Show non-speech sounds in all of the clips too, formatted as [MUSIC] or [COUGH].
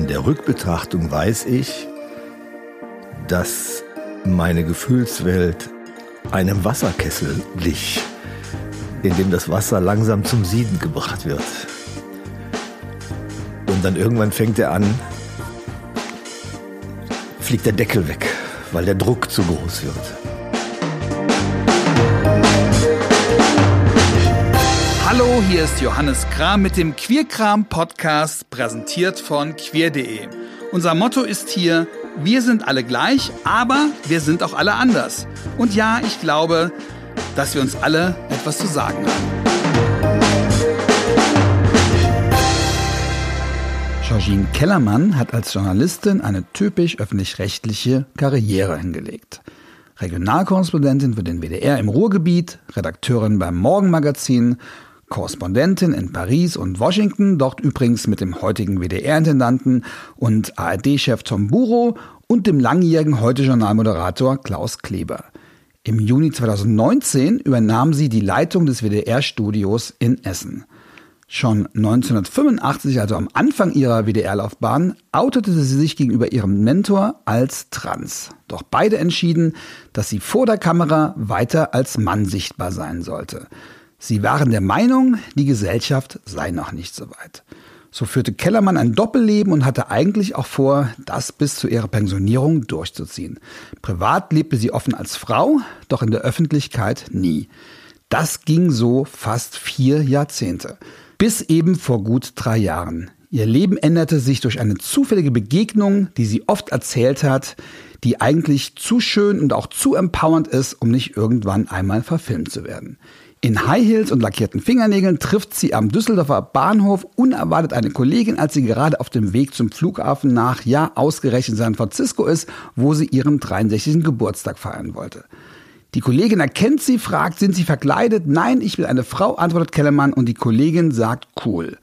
in der Rückbetrachtung weiß ich, dass meine Gefühlswelt einem Wasserkessel glich, in dem das Wasser langsam zum Sieden gebracht wird. Und dann irgendwann fängt er an, fliegt der Deckel weg, weil der Druck zu groß wird. Hallo, hier ist Johannes Kram mit dem Queerkram Podcast, präsentiert von queer.de. Unser Motto ist hier, wir sind alle gleich, aber wir sind auch alle anders. Und ja, ich glaube, dass wir uns alle etwas zu sagen haben. Georgine Kellermann hat als Journalistin eine typisch öffentlich-rechtliche Karriere hingelegt. Regionalkorrespondentin für den WDR im Ruhrgebiet, Redakteurin beim Morgenmagazin, Korrespondentin in Paris und Washington, dort übrigens mit dem heutigen WDR-Intendanten und ARD-Chef Tom Buro und dem langjährigen Heute-Journal-Moderator Klaus Kleber. Im Juni 2019 übernahm sie die Leitung des WDR-Studios in Essen. Schon 1985, also am Anfang ihrer WDR-Laufbahn, outete sie sich gegenüber ihrem Mentor als trans. Doch beide entschieden, dass sie vor der Kamera weiter als Mann sichtbar sein sollte. Sie waren der Meinung, die Gesellschaft sei noch nicht so weit. So führte Kellermann ein Doppelleben und hatte eigentlich auch vor, das bis zu ihrer Pensionierung durchzuziehen. Privat lebte sie offen als Frau, doch in der Öffentlichkeit nie. Das ging so fast vier Jahrzehnte. Bis eben vor gut drei Jahren. Ihr Leben änderte sich durch eine zufällige Begegnung, die sie oft erzählt hat, die eigentlich zu schön und auch zu empowernd ist, um nicht irgendwann einmal verfilmt zu werden. In High Heels und lackierten Fingernägeln trifft sie am Düsseldorfer Bahnhof unerwartet eine Kollegin, als sie gerade auf dem Weg zum Flughafen nach, ja, ausgerechnet San Francisco ist, wo sie ihren 63. Geburtstag feiern wollte. Die Kollegin erkennt sie, fragt, sind sie verkleidet? Nein, ich will eine Frau, antwortet Kellermann und die Kollegin sagt, cool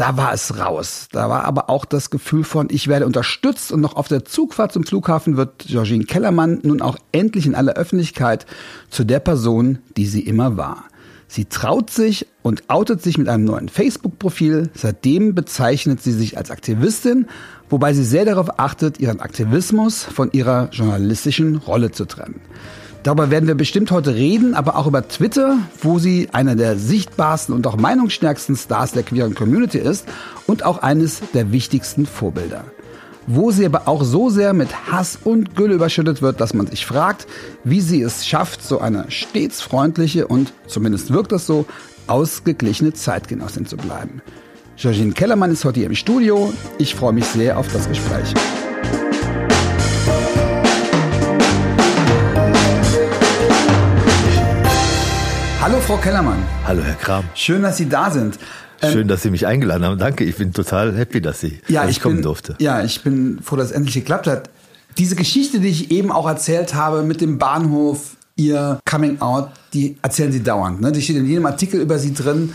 da war es raus. Da war aber auch das Gefühl von, ich werde unterstützt und noch auf der Zugfahrt zum Flughafen wird Georgine Kellermann nun auch endlich in aller Öffentlichkeit zu der Person, die sie immer war. Sie traut sich und outet sich mit einem neuen Facebook-Profil. Seitdem bezeichnet sie sich als Aktivistin, wobei sie sehr darauf achtet, ihren Aktivismus von ihrer journalistischen Rolle zu trennen. Darüber werden wir bestimmt heute reden, aber auch über Twitter, wo sie einer der sichtbarsten und auch meinungsstärksten Stars der queeren Community ist und auch eines der wichtigsten Vorbilder. Wo sie aber auch so sehr mit Hass und Gülle überschüttet wird, dass man sich fragt, wie sie es schafft, so eine stets freundliche und, zumindest wirkt das so, ausgeglichene Zeitgenossin zu bleiben. Georgine Kellermann ist heute hier im Studio. Ich freue mich sehr auf das Gespräch. Hallo Frau Kellermann. Hallo Herr Kram. Schön, dass Sie da sind. Schön, ähm, dass Sie mich eingeladen haben. Danke, ich bin total happy, dass Sie ja, dass ich, kommen bin, durfte. Ja, ich bin froh, dass es endlich geklappt hat. Diese Geschichte, die ich eben auch erzählt habe mit dem Bahnhof, Ihr Coming Out, die erzählen Sie dauernd. Ne? Die steht in jedem Artikel über Sie drin.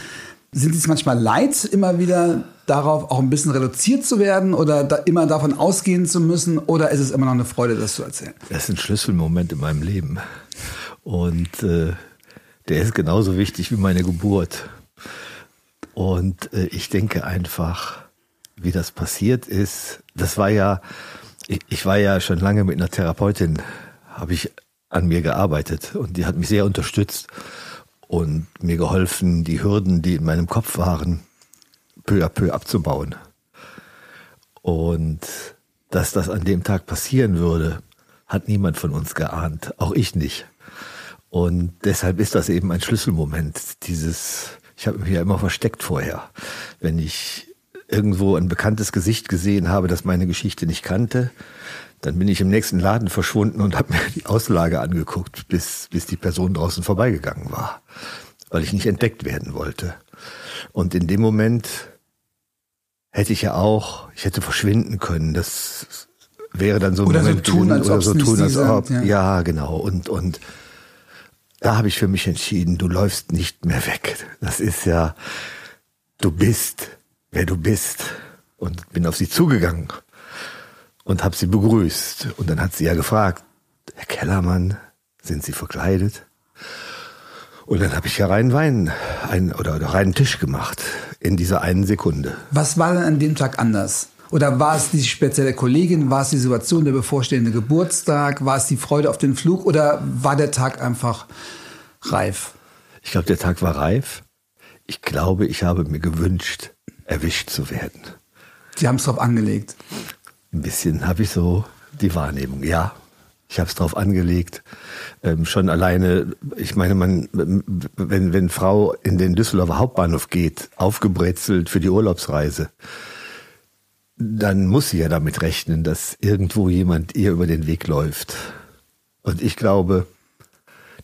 Sind Sie es manchmal leid, immer wieder darauf auch ein bisschen reduziert zu werden oder da immer davon ausgehen zu müssen? Oder ist es immer noch eine Freude, das zu erzählen? Das ist ein Schlüsselmoment in meinem Leben. Und äh, der ist genauso wichtig wie meine Geburt. Und äh, ich denke einfach, wie das passiert ist, das war ja, ich, ich war ja schon lange mit einer Therapeutin, habe ich an mir gearbeitet und die hat mich sehr unterstützt und mir geholfen, die Hürden, die in meinem Kopf waren, peu à peu abzubauen. Und dass das an dem Tag passieren würde, hat niemand von uns geahnt, auch ich nicht. Und deshalb ist das eben ein Schlüsselmoment. Dieses, ich habe mich ja immer versteckt vorher. Wenn ich irgendwo ein bekanntes Gesicht gesehen habe, das meine Geschichte nicht kannte, dann bin ich im nächsten Laden verschwunden und habe mir die Auslage angeguckt, bis, bis die Person draußen vorbeigegangen war, weil ich nicht entdeckt werden wollte. Und in dem Moment hätte ich ja auch, ich hätte verschwinden können. Das wäre dann so ein oder Moment so tun, als oder so tun, als ob, ja. ja genau. Und und da habe ich für mich entschieden, du läufst nicht mehr weg. Das ist ja, du bist, wer du bist. Und bin auf sie zugegangen und habe sie begrüßt. Und dann hat sie ja gefragt, Herr Kellermann, sind Sie verkleidet? Und dann habe ich ja reinen Wein ein, oder, oder reinen Tisch gemacht in dieser einen Sekunde. Was war denn an dem Tag anders? Oder war es die spezielle Kollegin? War es die Situation, der bevorstehende Geburtstag? War es die Freude auf den Flug? Oder war der Tag einfach reif? Ich glaube, der Tag war reif. Ich glaube, ich habe mir gewünscht, erwischt zu werden. Sie haben es drauf angelegt. Ein bisschen habe ich so die Wahrnehmung, ja. Ich habe es drauf angelegt. Ähm, schon alleine, ich meine, man, wenn, wenn Frau in den Düsseldorfer Hauptbahnhof geht, aufgebrezelt für die Urlaubsreise, dann muss sie ja damit rechnen, dass irgendwo jemand ihr über den Weg läuft. Und ich glaube,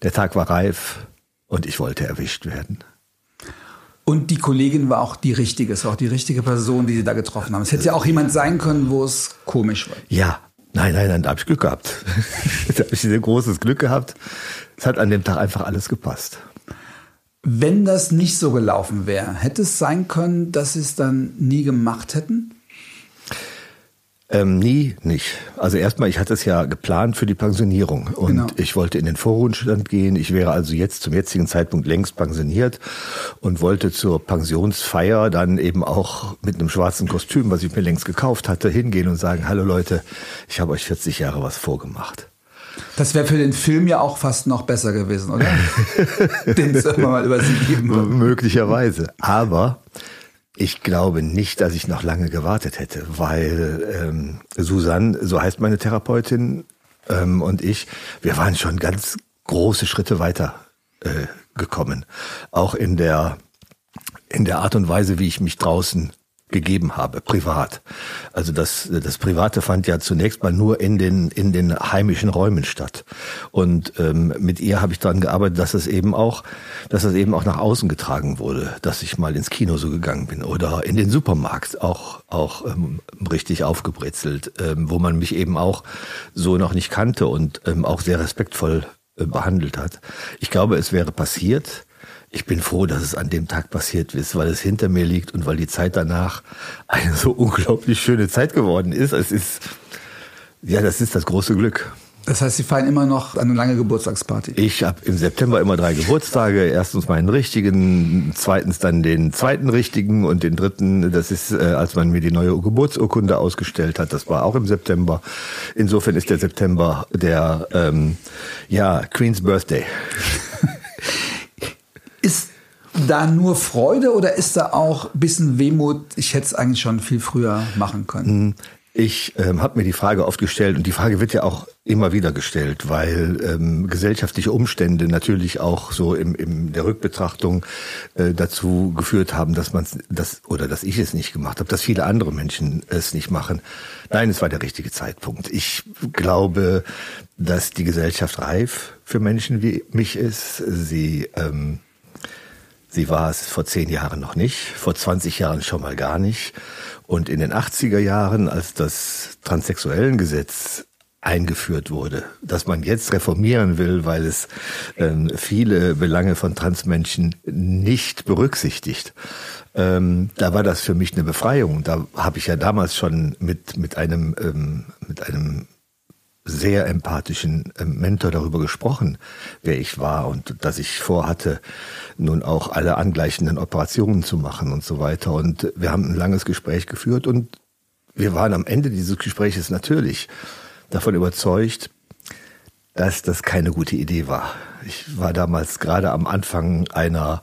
der Tag war reif und ich wollte erwischt werden. Und die Kollegin war auch die richtige, es war auch die richtige Person, die sie da getroffen haben. Es hätte ja auch jemand sein können, wo es komisch war. Ja, nein, nein, nein, da habe ich Glück gehabt. [LAUGHS] da habe ich ein großes Glück gehabt. Es hat an dem Tag einfach alles gepasst. Wenn das nicht so gelaufen wäre, hätte es sein können, dass sie es dann nie gemacht hätten? Ähm, nie nicht. Also erstmal, ich hatte es ja geplant für die Pensionierung und genau. ich wollte in den Vorruhestand gehen. Ich wäre also jetzt zum jetzigen Zeitpunkt längst pensioniert und wollte zur Pensionsfeier dann eben auch mit einem schwarzen Kostüm, was ich mir längst gekauft hatte, hingehen und sagen, hallo Leute, ich habe euch 40 Jahre was vorgemacht. Das wäre für den Film ja auch fast noch besser gewesen, oder? [LAUGHS] den soll man mal über sie geben. Möglicherweise. Aber ich glaube nicht, dass ich noch lange gewartet hätte, weil ähm, Susanne, so heißt meine Therapeutin, ähm, und ich, wir waren schon ganz große Schritte weiter äh, gekommen. Auch in der in der Art und Weise, wie ich mich draußen gegeben habe, privat. Also das, das Private fand ja zunächst mal nur in den, in den heimischen Räumen statt. Und ähm, mit ihr habe ich daran gearbeitet, dass es eben auch, dass es eben auch nach außen getragen wurde, dass ich mal ins Kino so gegangen bin oder in den Supermarkt auch, auch ähm, richtig aufgebrezelt, ähm, wo man mich eben auch so noch nicht kannte und ähm, auch sehr respektvoll äh, behandelt hat. Ich glaube, es wäre passiert, ich bin froh, dass es an dem Tag passiert ist, weil es hinter mir liegt und weil die Zeit danach eine so unglaublich schöne Zeit geworden ist. Es ist, ja, das ist das große Glück. Das heißt, Sie feiern immer noch eine lange Geburtstagsparty? Ich habe im September immer drei Geburtstage. Erstens meinen richtigen, zweitens dann den zweiten richtigen und den dritten, das ist, äh, als man mir die neue Geburtsurkunde ausgestellt hat, das war auch im September. Insofern ist der September der, ähm, ja, Queen's Birthday. [LAUGHS] Da nur Freude oder ist da auch ein bisschen Wehmut? Ich hätte es eigentlich schon viel früher machen können. Hm, ich ähm, habe mir die Frage oft gestellt und die Frage wird ja auch immer wieder gestellt, weil ähm, gesellschaftliche Umstände natürlich auch so im, im der Rückbetrachtung äh, dazu geführt haben, dass man das oder dass ich es nicht gemacht habe, dass viele andere Menschen es nicht machen. Nein, es war der richtige Zeitpunkt. Ich glaube, dass die Gesellschaft reif für Menschen wie mich ist. Sie ähm, Sie war es vor zehn Jahren noch nicht, vor 20 Jahren schon mal gar nicht. Und in den 80er Jahren, als das Transsexuellengesetz eingeführt wurde, dass man jetzt reformieren will, weil es ähm, viele Belange von Transmenschen nicht berücksichtigt. Ähm, da war das für mich eine Befreiung. Da habe ich ja damals schon mit mit einem ähm, mit einem sehr empathischen ähm, Mentor darüber gesprochen, wer ich war und dass ich vorhatte, nun auch alle angleichenden Operationen zu machen und so weiter. Und wir haben ein langes Gespräch geführt und wir waren am Ende dieses Gespräches natürlich davon überzeugt, dass das keine gute Idee war. Ich war damals gerade am Anfang einer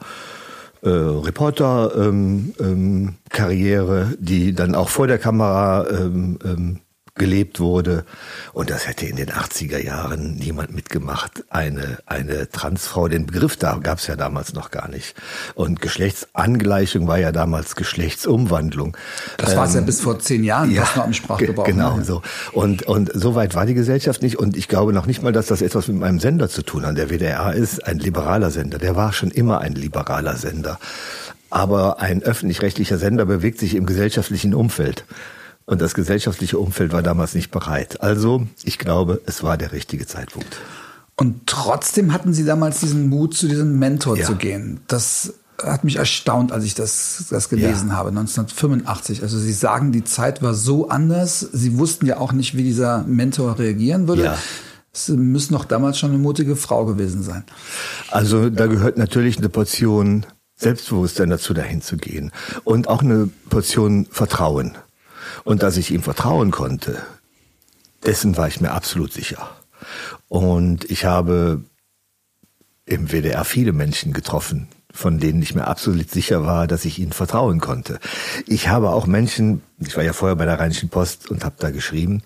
äh, Reporter-Karriere, ähm, ähm, die dann auch vor der Kamera ähm, ähm, gelebt wurde. Und das hätte in den 80er Jahren niemand mitgemacht. Eine, eine Transfrau, den Begriff da gab es ja damals noch gar nicht. Und Geschlechtsangleichung war ja damals Geschlechtsumwandlung. Das war es ja ähm, bis vor zehn Jahren, ja, noch im Sprachgebrauch. Genau, ne? so. Und, und so weit war die Gesellschaft nicht. Und ich glaube noch nicht mal, dass das etwas mit meinem Sender zu tun hat. Der WDR ist ein liberaler Sender. Der war schon immer ein liberaler Sender. Aber ein öffentlich-rechtlicher Sender bewegt sich im gesellschaftlichen Umfeld. Und das gesellschaftliche Umfeld war damals nicht bereit. Also, ich glaube, es war der richtige Zeitpunkt. Und trotzdem hatten Sie damals diesen Mut, zu diesem Mentor ja. zu gehen. Das hat mich erstaunt, als ich das, das gelesen ja. habe, 1985. Also Sie sagen, die Zeit war so anders. Sie wussten ja auch nicht, wie dieser Mentor reagieren würde. Ja. Sie müssen doch damals schon eine mutige Frau gewesen sein. Also da gehört natürlich eine Portion Selbstbewusstsein dazu, dahin zu gehen. Und auch eine Portion Vertrauen. Und dass ich ihm vertrauen konnte, dessen war ich mir absolut sicher. Und ich habe im WDR viele Menschen getroffen, von denen ich mir absolut sicher war, dass ich ihnen vertrauen konnte. Ich habe auch Menschen, ich war ja vorher bei der Rheinischen Post und habe da geschrieben,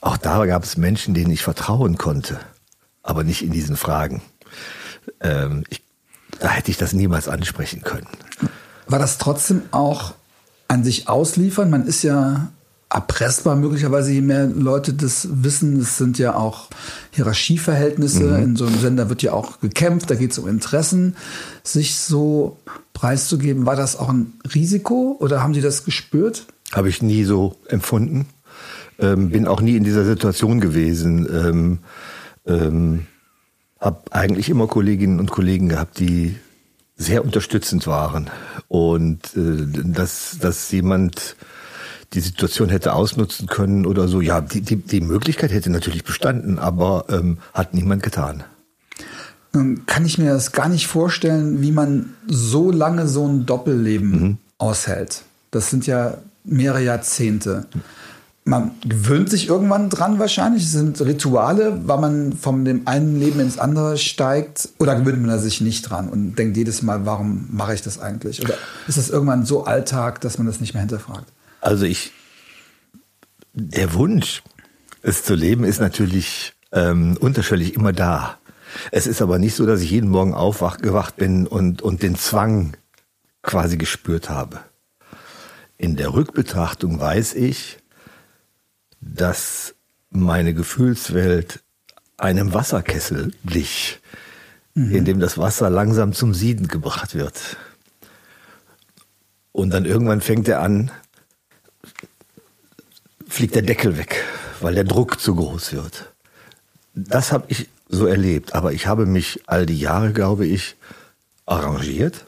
auch da gab es Menschen, denen ich vertrauen konnte, aber nicht in diesen Fragen. Ähm, ich, da hätte ich das niemals ansprechen können. War das trotzdem auch an sich ausliefern? Man ist ja erpressbar möglicherweise, je mehr Leute das wissen. Es sind ja auch Hierarchieverhältnisse. Mhm. In so einem Sender wird ja auch gekämpft, da geht es um Interessen. Sich so preiszugeben, war das auch ein Risiko oder haben Sie das gespürt? Habe ich nie so empfunden. Ähm, bin auch nie in dieser Situation gewesen. Ähm, ähm, habe eigentlich immer Kolleginnen und Kollegen gehabt, die sehr unterstützend waren und äh, dass dass jemand die Situation hätte ausnutzen können oder so. Ja, die, die, die Möglichkeit hätte natürlich bestanden, aber ähm, hat niemand getan. Nun kann ich mir das gar nicht vorstellen, wie man so lange so ein Doppelleben mhm. aushält. Das sind ja mehrere Jahrzehnte. Man gewöhnt sich irgendwann dran wahrscheinlich. Es sind Rituale, weil man von dem einen Leben ins andere steigt. Oder gewöhnt man sich nicht dran und denkt jedes Mal, warum mache ich das eigentlich? Oder ist das irgendwann so Alltag, dass man das nicht mehr hinterfragt? Also ich, der Wunsch, es zu leben, ist natürlich ähm, unterschwellig immer da. Es ist aber nicht so, dass ich jeden Morgen aufgewacht bin und, und den Zwang quasi gespürt habe. In der Rückbetrachtung weiß ich, dass meine Gefühlswelt einem Wasserkessel glich, mhm. in dem das Wasser langsam zum Sieden gebracht wird. Und dann irgendwann fängt er an, fliegt der Deckel weg, weil der Druck zu groß wird. Das habe ich so erlebt, aber ich habe mich all die Jahre, glaube ich, arrangiert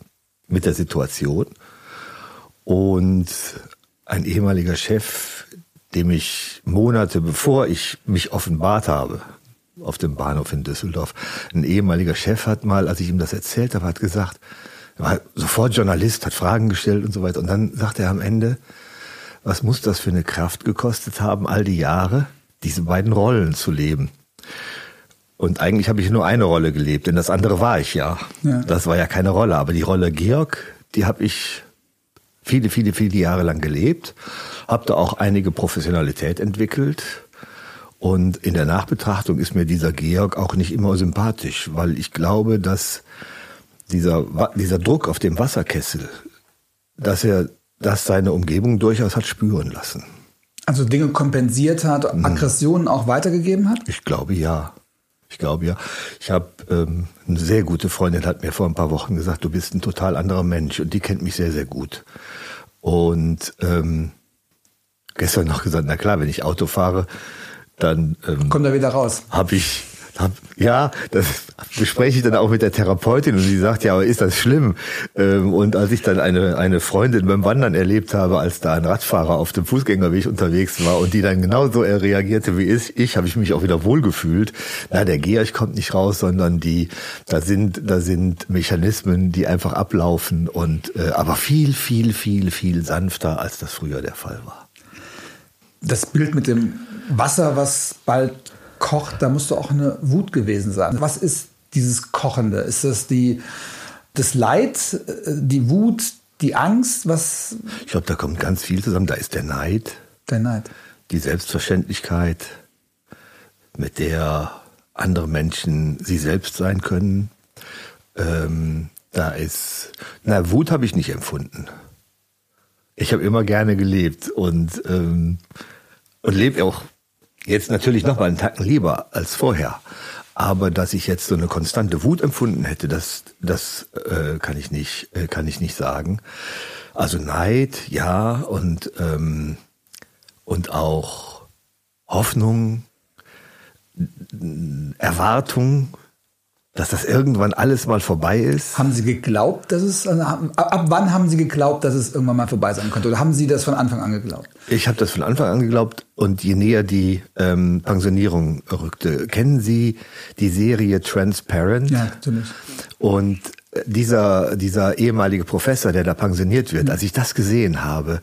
mit der Situation und ein ehemaliger Chef, dem ich Monate bevor ich mich offenbart habe, auf dem Bahnhof in Düsseldorf, ein ehemaliger Chef hat mal, als ich ihm das erzählt habe, hat gesagt, er war sofort Journalist, hat Fragen gestellt und so weiter. Und dann sagt er am Ende, was muss das für eine Kraft gekostet haben, all die Jahre, diese beiden Rollen zu leben? Und eigentlich habe ich nur eine Rolle gelebt, denn das andere war ich ja. ja. Das war ja keine Rolle. Aber die Rolle Georg, die habe ich viele, viele, viele Jahre lang gelebt, habe da auch einige Professionalität entwickelt. Und in der Nachbetrachtung ist mir dieser Georg auch nicht immer sympathisch, weil ich glaube, dass dieser, dieser Druck auf dem Wasserkessel, dass er das seine Umgebung durchaus hat spüren lassen. Also Dinge kompensiert hat, hm. Aggressionen auch weitergegeben hat? Ich glaube ja. Ich glaube ja. Ich habe ähm, eine sehr gute Freundin hat mir vor ein paar Wochen gesagt, du bist ein total anderer Mensch und die kennt mich sehr sehr gut. Und ähm, gestern noch gesagt, na klar, wenn ich Auto fahre, dann ähm, kommt er wieder raus. Habe ich ja, das bespreche ich dann auch mit der Therapeutin und sie sagt, ja, aber ist das schlimm? Ähm, und als ich dann eine, eine Freundin beim Wandern erlebt habe, als da ein Radfahrer auf dem Fußgängerweg unterwegs war und die dann genauso reagierte wie ich, ich habe ich mich auch wieder wohlgefühlt. Na, der Georg kommt nicht raus, sondern die, da sind, da sind Mechanismen, die einfach ablaufen und, äh, aber viel, viel, viel, viel sanfter, als das früher der Fall war. Das Bild mit dem Wasser, was bald kocht, da musst du auch eine Wut gewesen sein. Was ist dieses Kochende? Ist das die, das Leid, äh, die Wut, die Angst? Was? Ich glaube, da kommt ganz viel zusammen. Da ist der Neid. Der Neid. Die Selbstverständlichkeit, mit der andere Menschen sie selbst sein können. Ähm, da ist, na, Wut habe ich nicht empfunden. Ich habe immer gerne gelebt und, ähm, und lebe auch Jetzt natürlich noch mal einen Tacken lieber als vorher. Aber dass ich jetzt so eine konstante Wut empfunden hätte, das, das äh, kann ich nicht, äh, kann ich nicht sagen. Also Neid, ja, und ähm, und auch Hoffnung, Erwartung, dass das irgendwann alles mal vorbei ist. Haben Sie geglaubt, dass es also ab wann haben Sie geglaubt, dass es irgendwann mal vorbei sein könnte? Oder haben Sie das von Anfang an geglaubt? Ich habe das von Anfang an geglaubt und je näher die ähm, Pensionierung rückte, kennen Sie die Serie Transparent? Ja, natürlich. Und dieser, dieser ehemalige Professor, der da pensioniert wird, als ich das gesehen habe,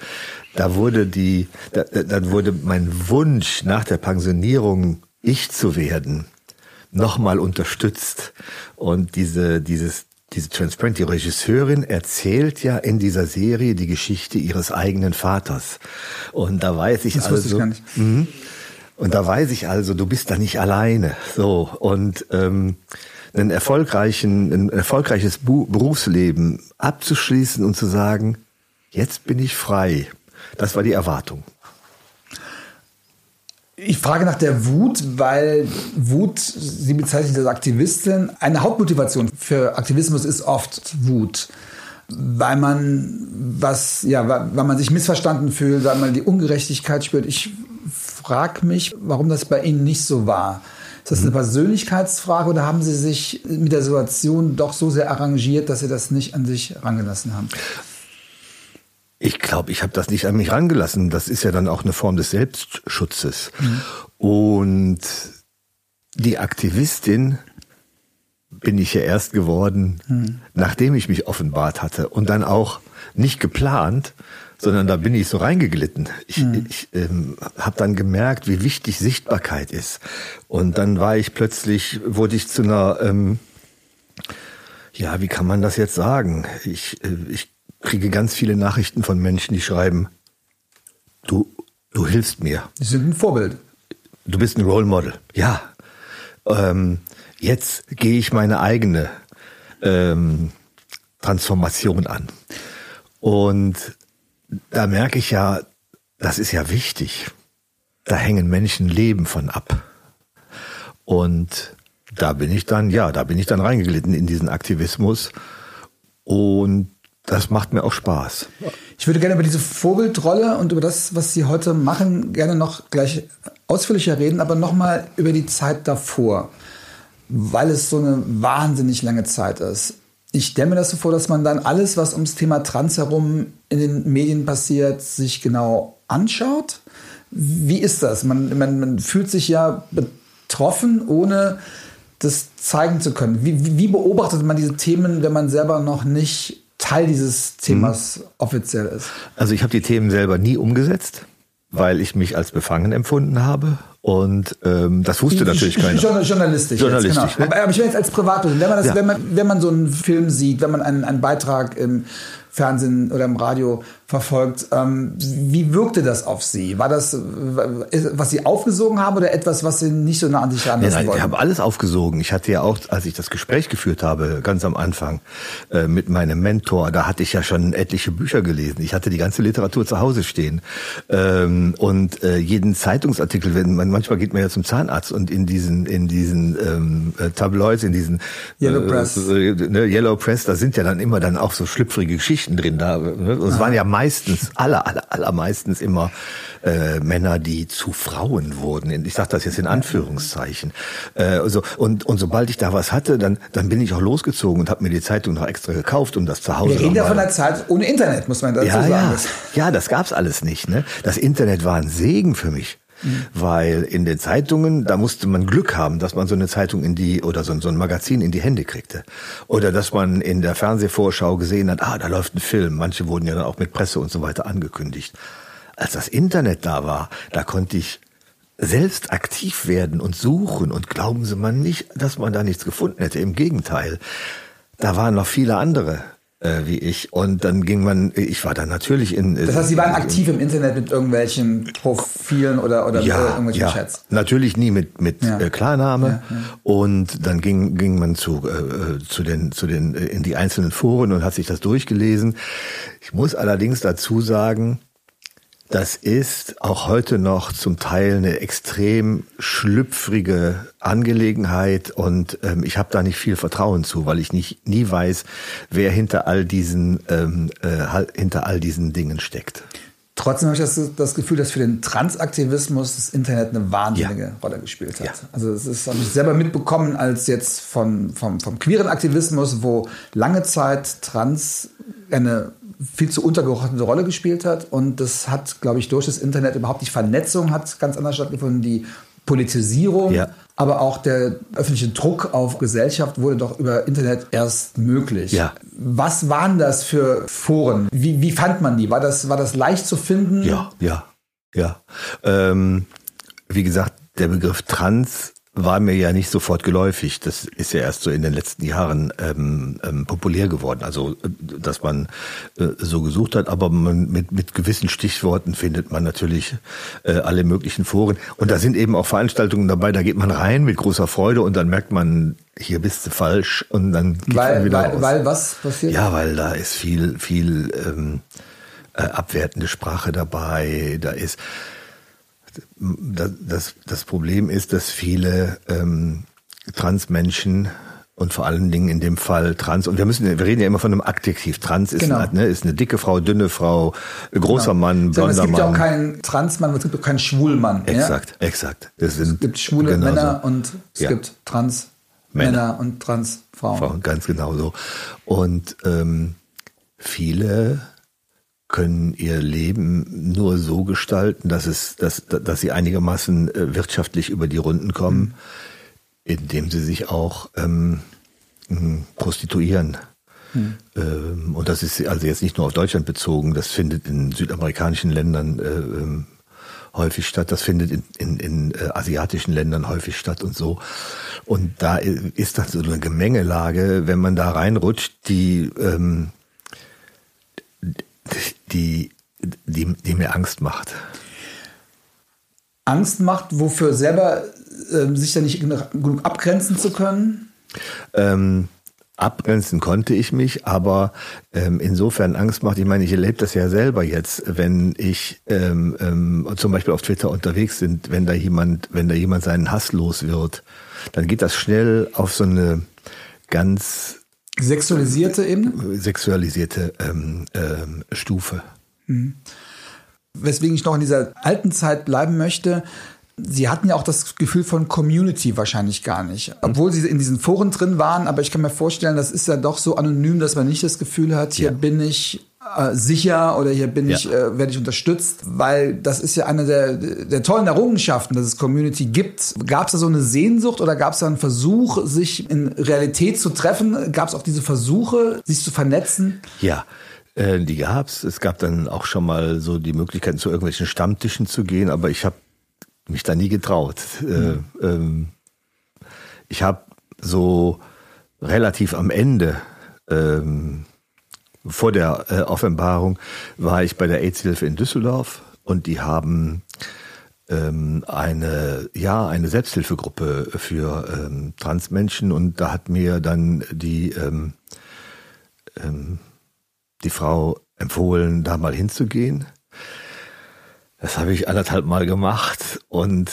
da wurde die, da, dann wurde mein Wunsch nach der Pensionierung ich zu werden nochmal unterstützt und diese, dieses, diese Transparent, die Regisseurin erzählt ja in dieser Serie die Geschichte ihres eigenen Vaters. Und da weiß ich das also. Ich gar nicht. Mh, und da weiß ich also, du bist da nicht alleine. So und ähm, einen erfolgreichen, ein erfolgreiches Bu Berufsleben abzuschließen und zu sagen, jetzt bin ich frei. Das war die Erwartung. Ich frage nach der Wut, weil Wut, Sie bezeichnen als Aktivistin, eine Hauptmotivation für Aktivismus ist oft Wut. Weil man was, ja, weil man sich missverstanden fühlt, weil man die Ungerechtigkeit spürt. Ich frage mich, warum das bei Ihnen nicht so war. Ist das eine mhm. Persönlichkeitsfrage oder haben Sie sich mit der Situation doch so sehr arrangiert, dass Sie das nicht an sich rangelassen haben? Ich glaube, ich habe das nicht an mich rangelassen. Das ist ja dann auch eine Form des Selbstschutzes. Mhm. Und die Aktivistin bin ich ja erst geworden, mhm. nachdem ich mich offenbart hatte und dann auch nicht geplant, sondern da bin ich so reingeglitten. Ich, mhm. ich ähm, habe dann gemerkt, wie wichtig Sichtbarkeit ist. Und dann war ich plötzlich, wurde ich zu einer, ähm, ja, wie kann man das jetzt sagen? Ich, äh, ich kriege ganz viele Nachrichten von Menschen, die schreiben, du, du hilfst mir. Sie sind ein Vorbild. Du bist ein Role Model. Ja. Ähm, jetzt gehe ich meine eigene ähm, Transformation an. Und da merke ich ja, das ist ja wichtig. Da hängen Menschenleben von ab. Und da bin ich dann, ja, da bin ich dann reingeglitten in diesen Aktivismus. Und das macht mir auch Spaß. Ich würde gerne über diese Vorbildrolle und über das, was Sie heute machen, gerne noch gleich ausführlicher reden, aber nochmal über die Zeit davor, weil es so eine wahnsinnig lange Zeit ist. Ich stelle mir das so vor, dass man dann alles, was ums Thema Trans herum in den Medien passiert, sich genau anschaut. Wie ist das? Man, man, man fühlt sich ja betroffen, ohne das zeigen zu können. Wie, wie beobachtet man diese Themen, wenn man selber noch nicht Teil dieses Themas mhm. offiziell ist? Also ich habe die Themen selber nie umgesetzt, weil ich mich als befangen empfunden habe. Und ähm, das wusste natürlich keiner. Journalistisch. Journalistisch jetzt, genau. aber, aber, ich will jetzt als Privatperson, wenn man, das, ja. wenn, man, wenn man so einen Film sieht, wenn man einen, einen Beitrag im Fernsehen oder im Radio verfolgt. Ähm, wie wirkte das auf Sie? War das, was Sie aufgesogen haben oder etwas, was Sie nicht so nah an sich ranlassen nein, nein? Ich habe alles aufgesogen. Ich hatte ja auch, als ich das Gespräch geführt habe, ganz am Anfang äh, mit meinem Mentor, da hatte ich ja schon etliche Bücher gelesen. Ich hatte die ganze Literatur zu Hause stehen ähm, und äh, jeden Zeitungsartikel. Wenn man manchmal geht man ja zum Zahnarzt und in diesen in diesen ähm, äh, Tabloids, in diesen Yellow Press, äh, ne, Yellow Press, da sind ja dann immer dann auch so schlüpfrige Geschichten drin. Da, ne? es waren ja meistens, aller, aller, allermeistens immer äh, Männer, die zu Frauen wurden. Ich sage das jetzt in Anführungszeichen. Äh, also, und, und sobald ich da was hatte, dann, dann bin ich auch losgezogen und habe mir die Zeitung noch extra gekauft, um das zu Hause Wir reden ja von der Zeit ohne Internet, muss man dazu ja, sagen. Ja, ja das gab's alles nicht. Ne? Das Internet war ein Segen für mich. Mhm. Weil in den Zeitungen, da musste man Glück haben, dass man so eine Zeitung in die oder so, so ein Magazin in die Hände kriegte. Oder dass man in der Fernsehvorschau gesehen hat, ah, da läuft ein Film. Manche wurden ja dann auch mit Presse und so weiter angekündigt. Als das Internet da war, da konnte ich selbst aktiv werden und suchen und glauben Sie mal nicht, dass man da nichts gefunden hätte. Im Gegenteil. Da waren noch viele andere äh, wie ich. Und dann ging man, ich war da natürlich in. Das heißt, Sie waren aktiv im Internet mit irgendwelchen Profilen oder, oder ja, irgendwelchen ja. Chats? Natürlich nie mit, mit ja. äh, Klarname. Ja, und dann ging, ging man zu, äh, zu den, zu den, äh, in die einzelnen Foren und hat sich das durchgelesen. Ich muss allerdings dazu sagen, das ist auch heute noch zum Teil eine extrem schlüpfrige Angelegenheit und ähm, ich habe da nicht viel Vertrauen zu, weil ich nicht nie weiß, wer hinter all diesen ähm, äh, hinter all diesen Dingen steckt. Trotzdem habe ich das, das, Gefühl, dass für den Transaktivismus das Internet eine wahnsinnige ja. Rolle gespielt hat. Ja. Also das habe ich selber mitbekommen als jetzt von, vom, vom queeren Aktivismus, wo lange Zeit Trans eine viel zu untergeordnete Rolle gespielt hat. Und das hat, glaube ich, durch das Internet überhaupt nicht Vernetzung hat ganz anders stattgefunden. Die Politisierung, Ja. aber auch der öffentliche Druck auf Gesellschaft wurde doch über Internet erst möglich. Ja. Was waren das für Foren? Wie, wie fand man die? War das, war das leicht zu finden? Ja, ja, ja. Ähm, wie gesagt, der Begriff Trans war mir ja nicht sofort geläufig. Das ist ja erst so in den letzten Jahren ähm, ähm, populär geworden. Also, äh, dass man äh, so gesucht hat, aber man, mit, mit gewissen Stichworten findet man natürlich äh, alle möglichen Foren. Und da sind eben auch Veranstaltungen dabei, da geht man rein mit großer Freude und dann merkt man, hier bist du falsch und dann geht man Weil, wieder weil, raus. weil was passiert? Ja, weil da ist viel, viel ähm, äh, abwertende Sprache dabei. Da ist das, das, Problem ist, dass viele ähm, Transmenschen und vor allen Dingen in dem Fall Trans und wir müssen, wir reden ja immer von einem Adjektiv. Trans ist, Genau. eine, ne, ist eine dicke Frau, dünne Frau, großer Mann, Sondern blonder es gibt ja auch Mann. keinen Transmann, es gibt auch keinen Schwulmann. Ja? exakt, exakt. Das sind Es gibt schwule genau Männer und es Ja. gibt Trans Männer. Männer und Trans Frauen. Frauen, ganz genau so. Und ähm, viele können ihr Leben nur so gestalten, dass es, dass, dass sie einigermaßen äh, wirtschaftlich über die Runden kommen, indem sie sich auch ähm, prostituieren. Ähm, und das ist also jetzt nicht nur auf Deutschland bezogen, das findet in südamerikanischen Ländern äh, ähm, häufig statt, das findet in, in, in äh, asiatischen Ländern häufig statt und so. Und da ist dann so eine Gemengelage, wenn man da reinrutscht, die, ähm, die, die, die mir Angst macht. Angst macht, wofür selber ähm, sich da nicht genug genug abgrenzen zu können. Ähm, abgrenzen konnte ich mich, aber ähm, insofern Angst macht, ich meine, ich erlebe das ja selber jetzt, wenn ich ähm, ähm, zum Beispiel auf Twitter unterwegs sind, wenn da jemand, wenn da jemand seinen Hass los wird, dann geht das schnell auf so eine ganz Sexualisierte Ebene. sexualisierte ähm, ähm, Stufe. Weswegen ich noch in dieser alten Zeit bleiben möchte. Sie hatten ja auch das Gefühl von Community wahrscheinlich gar nicht. Obwohl Sie in diesen Foren drin waren, aber ich kann mir vorstellen, das ist ja doch so anonym, dass man nicht das Gefühl hat, hier Ja. bin ich äh, sicher oder hier bin Ja. ich, äh, werde ich unterstützt, weil das ist ja eine der, der tollen Errungenschaften, dass es Community gibt. Gab es da so eine Sehnsucht oder gab es da einen Versuch, sich in Realität zu treffen? Gab es auch diese Versuche, sich zu vernetzen? Ja, äh, die gab's. Es gab dann auch schon mal so die Möglichkeit, zu irgendwelchen Stammtischen zu gehen, aber ich habe mich da nie getraut. Äh, ähm, ich habe so relativ am Ende ähm, vor der äh, Offenbarung war ich bei der AIDS-Hilfe in Düsseldorf und die haben ähm, eine, ja, eine Selbsthilfegruppe für ähm, Transmenschen und da hat mir dann die, ähm, ähm, die Frau empfohlen, da mal hinzugehen. Das habe ich anderthalb Mal gemacht und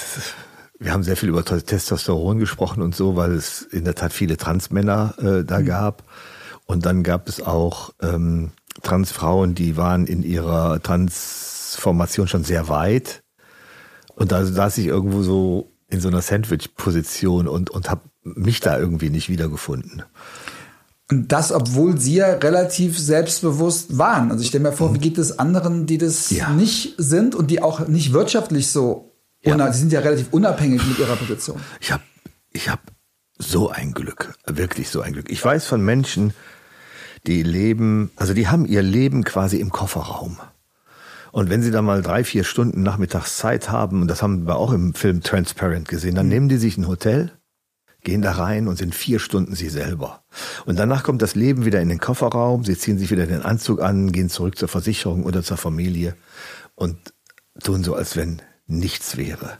wir haben sehr viel über Testosteron gesprochen und so, weil es in der Tat viele Transmänner äh, da gab. Und dann gab es auch ähm, Transfrauen, die waren in ihrer Transformation schon sehr weit. Und da saß ich irgendwo so in so einer Sandwich-Position und, und habe mich da irgendwie nicht wiedergefunden. Und das, obwohl sie ja relativ selbstbewusst waren. Also ich stelle mir vor, wie geht es anderen, die das Mhm. Ja. nicht sind und die auch nicht wirtschaftlich so, Ja. die sind ja relativ unabhängig mit ihrer Position. Ich habe ich hab so ein Glück, wirklich so ein Glück. Ich weiß von Menschen, die leben, also die haben ihr Leben quasi im Kofferraum. Und wenn sie da mal drei, vier Stunden nachmittags Zeit haben, und das haben wir auch im Film Transparent gesehen, dann nehmen die sich ein Hotel, gehen da rein und sind vier Stunden sie selber. Und danach kommt das Leben wieder in den Kofferraum, sie ziehen sich wieder den Anzug an, gehen zurück zur Versicherung oder zur Familie und tun so, als wenn nichts wäre.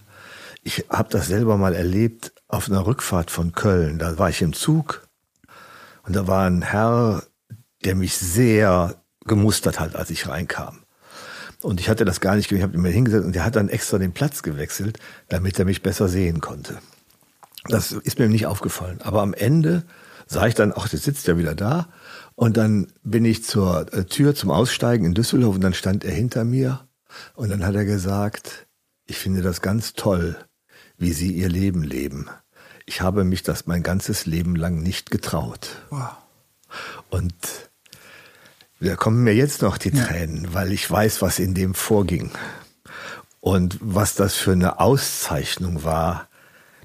Ich habe das selber mal erlebt auf einer Rückfahrt von Köln. Da war ich im Zug und da war ein Herr, der mich sehr gemustert hat, als ich reinkam. Und ich hatte das gar nicht, ich habe mir hingesetzt und der hat dann extra den Platz gewechselt, damit er mich besser sehen konnte. Das ist mir nicht aufgefallen. Aber am Ende sah ich dann, ach, der sitzt ja wieder da. Und dann bin ich zur äh, Tür zum Aussteigen in Düsseldorf und dann stand er hinter mir. Und dann hat er gesagt, ich finde das ganz toll, wie Sie Ihr Leben leben. Ich habe mich das mein ganzes Leben lang nicht getraut. Wow. Und da kommen mir jetzt noch die Tränen, weil ich weiß, was in dem vorging. Und was das für eine Auszeichnung war,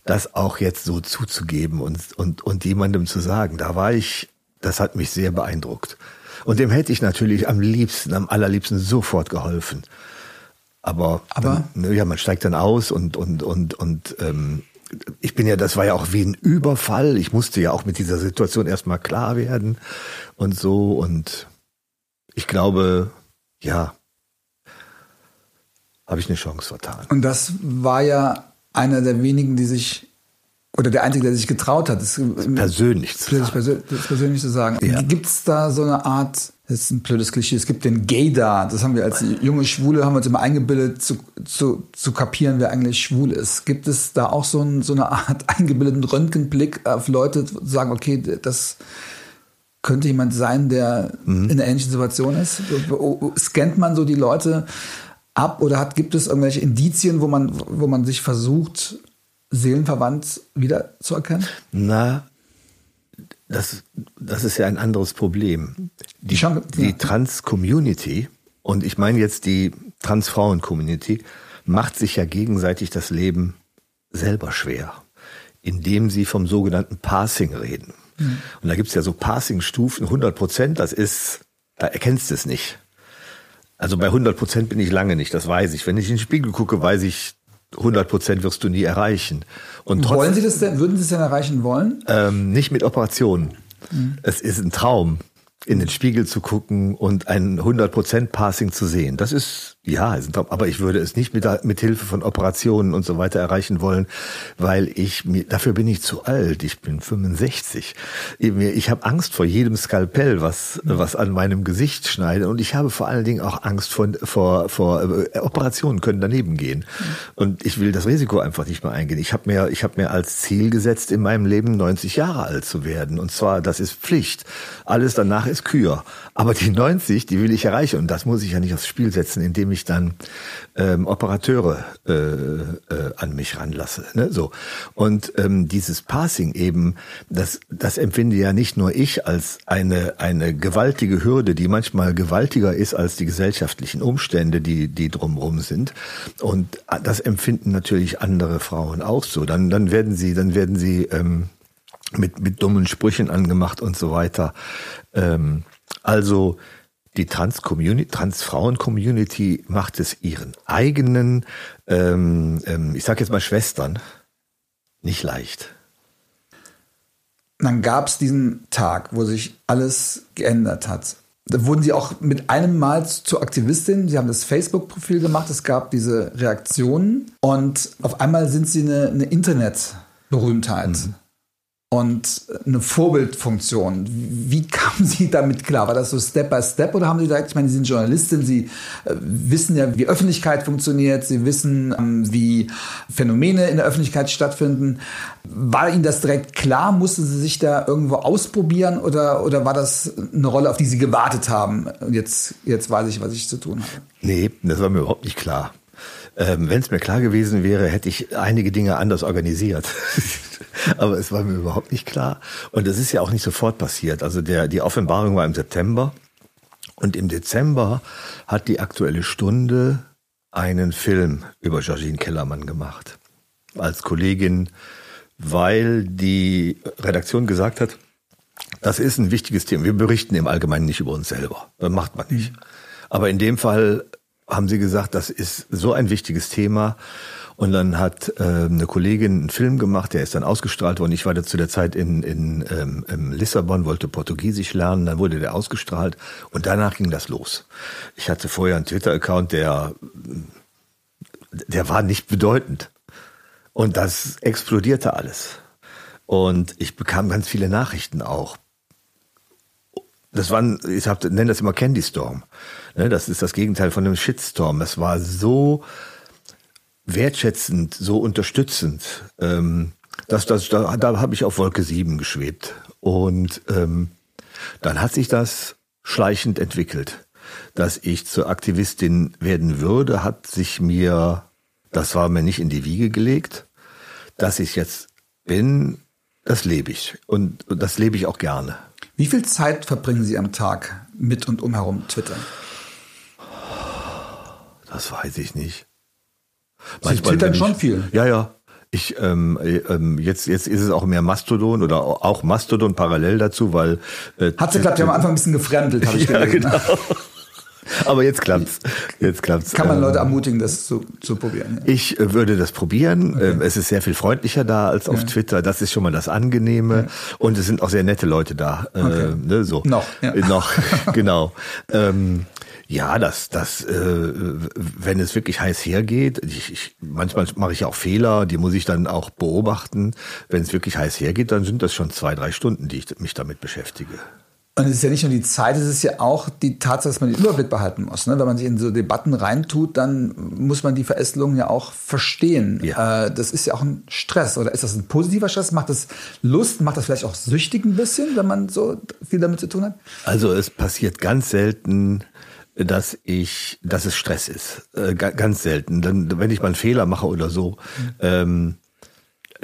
das auch jetzt so zuzugeben und, und, und jemandem zu sagen, da war ich, das hat mich sehr beeindruckt. Und dem hätte ich natürlich am liebsten, am allerliebsten sofort geholfen. Aber, Aber? Dann, ja, man steigt dann aus und, und, und, und ähm, ich bin ja, das war ja auch wie ein Überfall. Ich musste ja auch mit dieser Situation erstmal klar werden und so. Und ich glaube, ja, habe ich eine Chance vertan. Und das war ja einer der wenigen, die sich oder der Einzige, der sich getraut hat, das persönlich zu sagen. Persönlich, persönlich zu sagen. Ja. Gibt es da so eine Art, das ist ein blödes Klischee, es gibt den Gaydar, das haben wir als junge Schwule, haben wir uns immer eingebildet, zu, zu, zu kapieren, wer eigentlich schwul ist. Gibt es da auch so, ein, so eine Art [LAUGHS] eingebildeten Röntgenblick auf Leute, zu sagen, okay, das könnte jemand sein, der mhm. in einer ähnlichen Situation ist? Scannt man so die Leute ab oder hat, gibt es irgendwelche Indizien, wo man, wo man sich versucht, seelenverwandt wiederzuerkennen? Na, das, das ist ja ein anderes Problem. Die, die Trans-Community, und ich meine jetzt die Trans-Frauen-Community, macht sich ja gegenseitig das Leben selber schwer, indem sie vom sogenannten Passing reden. Mhm. Und da gibt es ja so Passing-Stufen, 100 Prozent, das ist, da erkennst du es nicht. Also bei 100 Prozent bin ich lange nicht, das weiß ich. Wenn ich in den Spiegel gucke, weiß ich, 100 Prozent wirst du nie erreichen. Und trotzdem, wollen Sie das denn, würden Sie es denn erreichen wollen? Ähm, nicht mit Operationen. Mhm. Es ist ein Traum in den Spiegel zu gucken und ein 100% Passing zu sehen. Das ist, ja, aber ich würde es nicht mit, mit Hilfe von Operationen und so weiter erreichen wollen, weil ich mir, dafür bin ich zu alt. Ich bin 65. Ich habe Angst vor jedem Skalpell, was, was an meinem Gesicht schneidet. Und ich habe vor allen Dingen auch Angst vor, vor, vor äh, Operationen können daneben gehen. Und ich will das Risiko einfach nicht mehr eingehen. Ich habe mir, ich habe mir als Ziel gesetzt, in meinem Leben 90 Jahre alt zu werden. Und zwar, das ist Pflicht. Alles danach ist Kür. Aber die 90, die will ich erreichen. Und das muss ich ja nicht aufs Spiel setzen, indem ich dann ähm, Operateure äh, äh, an mich ranlasse. Ne? So. Und ähm, dieses Passing eben, das, das empfinde ja nicht nur ich als eine, eine gewaltige Hürde, die manchmal gewaltiger ist als die gesellschaftlichen Umstände, die, die drumherum sind. Und das empfinden natürlich andere Frauen auch so. Dann, dann werden sie, dann werden sie ähm, mit, mit dummen Sprüchen angemacht und so weiter. Ähm, also die Trans-Community, Trans-Frauen-Community macht es ihren eigenen, ähm, ähm, ich sag jetzt mal Schwestern, nicht leicht. Dann gab es diesen Tag, wo sich alles geändert hat. Da wurden sie auch mit einem Mal zur Aktivistin. Sie haben das Facebook-Profil gemacht. Es gab diese Reaktionen. Und auf einmal sind sie eine, eine Internetberühmtheit. Mhm und eine Vorbildfunktion. Wie kamen [LAUGHS] Sie damit klar? War das so Step by Step oder haben Sie gesagt, ich meine, Sie sind Journalistin, Sie äh, wissen ja, wie Öffentlichkeit funktioniert, Sie wissen, ähm, wie Phänomene in der Öffentlichkeit stattfinden. War Ihnen das direkt klar? Mussten Sie sich da irgendwo ausprobieren oder, oder war das eine Rolle, auf die Sie gewartet haben? Jetzt, jetzt weiß ich, was ich zu tun habe. Nee, das war mir überhaupt nicht klar. Ähm, Wenn es mir klar gewesen wäre, hätte ich einige Dinge anders organisiert. [LAUGHS] Aber es war mir überhaupt nicht klar. Und das ist ja auch nicht sofort passiert. Also der, die Offenbarung war im September. Und im Dezember hat die Aktuelle Stunde einen Film über Georgine Kellermann gemacht. Als Kollegin, weil die Redaktion gesagt hat, das ist ein wichtiges Thema. Wir berichten im Allgemeinen nicht über uns selber. Das macht man nicht. Aber in dem Fall haben sie gesagt, das ist so ein wichtiges Thema. Und dann hat äh, eine Kollegin einen Film gemacht, der ist dann ausgestrahlt worden. Ich war da zu der Zeit in, in ähm, in Lissabon, wollte Portugiesisch lernen, dann wurde der ausgestrahlt und danach ging das los. Ich hatte vorher einen Twitter-Account, der, der war nicht bedeutend. Und das explodierte alles. Und ich bekam ganz viele Nachrichten auch. Das waren, ich nenne das immer Candy Storm. Ne, das ist das Gegenteil von einem Shitstorm. Das war so wertschätzend, so unterstützend. Ähm, dass das, da, da habe ich auf Wolke 7 geschwebt. Und ähm, dann hat sich das schleichend entwickelt. Dass ich zur Aktivistin werden würde, hat sich mir, das war mir nicht in die Wiege gelegt. Dass ich jetzt bin, das lebe ich. Und das lebe ich auch gerne. Wie viel Zeit verbringen Sie am Tag mit und umherum Twitter? Das weiß ich nicht. Sie twittern schon viel. Ja, ja. Ich ähm, ähm, jetzt jetzt ist es auch mehr Mastodon oder auch Mastodon parallel dazu, weil äh, hat sie geklappt. Wir haben am Anfang ein bisschen gefremdelt, habe ich [LAUGHS] ja, gelesen. Genau. Aber jetzt klappt's. Jetzt klappt's. Kann man Leute ähm, ermutigen, das zu, zu probieren? Ja. Ich äh, würde das probieren. Okay. Ähm, es ist sehr viel freundlicher da als auf ja. Twitter. Das ist schon mal das Angenehme. Ja. Und es sind auch sehr nette Leute da. Äh, okay. Äh, ne, so. Noch. Ja. Noch, [LAUGHS] genau. Ähm, ja, das, das, äh, wenn es wirklich heiß hergeht, ich, ich, manchmal mache ich auch Fehler, die muss ich dann auch beobachten. Wenn es wirklich heiß hergeht, dann sind das schon zwei, drei Stunden, die ich mich damit beschäftige. Und es ist ja nicht nur die Zeit, es ist ja auch die Tatsache, dass man den Überblick behalten muss. Ne? Wenn man sich in so Debatten reintut, dann muss man die Verästelung ja auch verstehen. Ja. Äh, das ist ja auch ein Stress. Oder ist das ein positiver Stress? Macht das Lust? Macht das vielleicht auch süchtig ein bisschen, wenn man so viel damit zu tun hat? Also es passiert ganz selten, dass ich, dass es Stress ist. Äh, ganz selten. Dann, wenn ich mal einen Fehler mache oder so, ähm,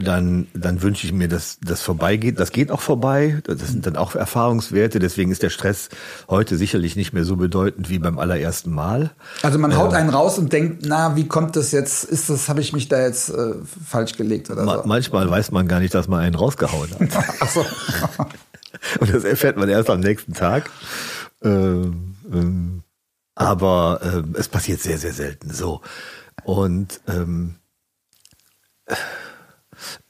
dann, dann wünsche ich mir, dass das vorbeigeht. Das geht auch vorbei. Das sind dann auch Erfahrungswerte. Deswegen ist der Stress heute sicherlich nicht mehr so bedeutend wie beim allerersten Mal. Also man haut ähm, einen raus und denkt, na, wie kommt das jetzt? Ist das, habe ich mich da jetzt äh, falsch gelegt oder ma so? Manchmal weiß man gar nicht, dass man einen rausgehauen hat. [LAUGHS] Ach so. [LAUGHS] und das erfährt man erst am nächsten Tag. Ähm, ähm, aber äh, es passiert sehr, sehr selten so. Und ähm,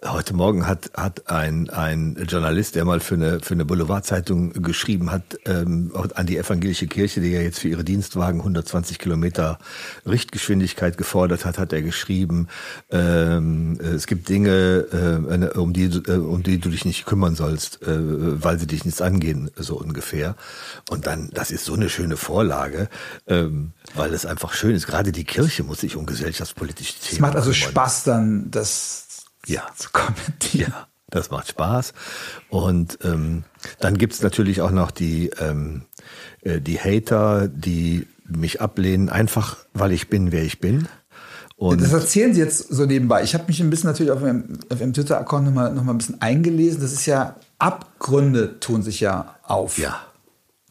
Heute Morgen hat, hat ein, ein Journalist, der mal für eine, für eine Boulevardzeitung geschrieben hat, ähm, an die evangelische Kirche, die ja jetzt für ihre Dienstwagen 120 Kilometer Richtgeschwindigkeit gefordert hat, hat er geschrieben, ähm, es gibt Dinge, äh, um, die, äh, um die du dich nicht kümmern sollst, äh, weil sie dich nichts angehen, so ungefähr. Und dann, das ist so eine schöne Vorlage, ähm, weil es einfach schön ist. Gerade die Kirche muss sich um gesellschaftspolitische Themen Es macht also Spaß dann, das ja. zu kommentieren. Ja, das macht Spaß. Und ähm, dann gibt's natürlich auch noch die, ähm, äh, die Hater, die mich ablehnen, einfach weil ich bin, wer ich bin. Und das erzählen Sie jetzt so nebenbei. Ich habe mich ein bisschen natürlich auf Ihrem, auf Ihrem Twitter-Account nochmal noch mal ein bisschen eingelesen. Das ist ja, Abgründe tun sich ja auf. Ja.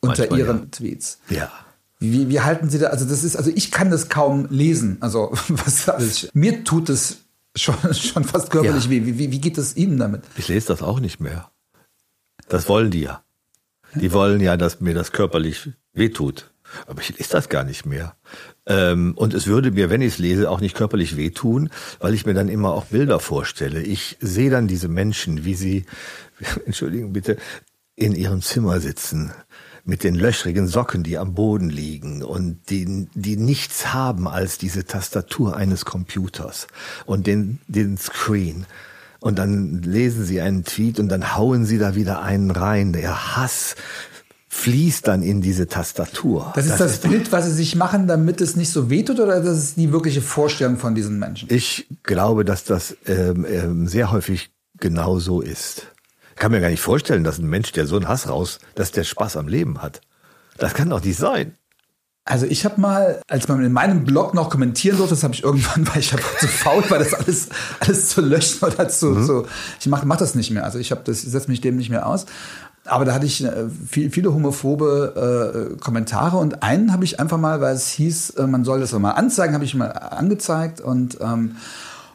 Unter Ihren ja. Tweets. Ja. Wie, wie halten Sie da, also das ist, also ich kann das kaum lesen. Also [LAUGHS] was alles. Mir tut es schon, schon fast körperlich ja. weh. Wie, wie, wie geht es Ihnen damit? Ich lese das auch nicht mehr. Das wollen die ja. Die wollen ja, dass mir das körperlich wehtut. Aber ich lese das gar nicht mehr. Ähm, und es würde mir, wenn ich es lese, auch nicht körperlich wehtun, weil ich mir dann immer auch Bilder vorstelle. Ich sehe dann diese Menschen, wie sie, [LAUGHS] entschuldigen bitte, in ihrem Zimmer sitzen mit den löchrigen Socken, die am Boden liegen und die, die nichts haben als diese Tastatur eines Computers und den, den Screen. Und dann lesen sie einen Tweet und dann hauen sie da wieder einen rein. Der Hass fließt dann in diese Tastatur. Das ist das, das ist Bild, was sie sich machen, damit es nicht so wehtut, oder das ist die wirkliche Vorstellung von diesen Menschen? Ich glaube, dass das ähm, ähm, sehr häufig genau so ist kann mir gar nicht vorstellen, dass ein Mensch, der so einen Hass raus, dass der Spaß am Leben hat. Das kann doch nicht sein. Also ich habe mal, als man in meinem Blog noch kommentieren durfte, das habe ich irgendwann, [LAUGHS] weil ich zu faul war, das alles, alles zu löschen oder zu, mhm. so. Ich mache mach das nicht mehr. Also ich habe das, setze mich dem nicht mehr aus. Aber da hatte ich äh, viel, viele homophobe äh, Kommentare und einen habe ich einfach mal, weil es hieß, äh, man soll das mal anzeigen, habe ich mal angezeigt und ähm,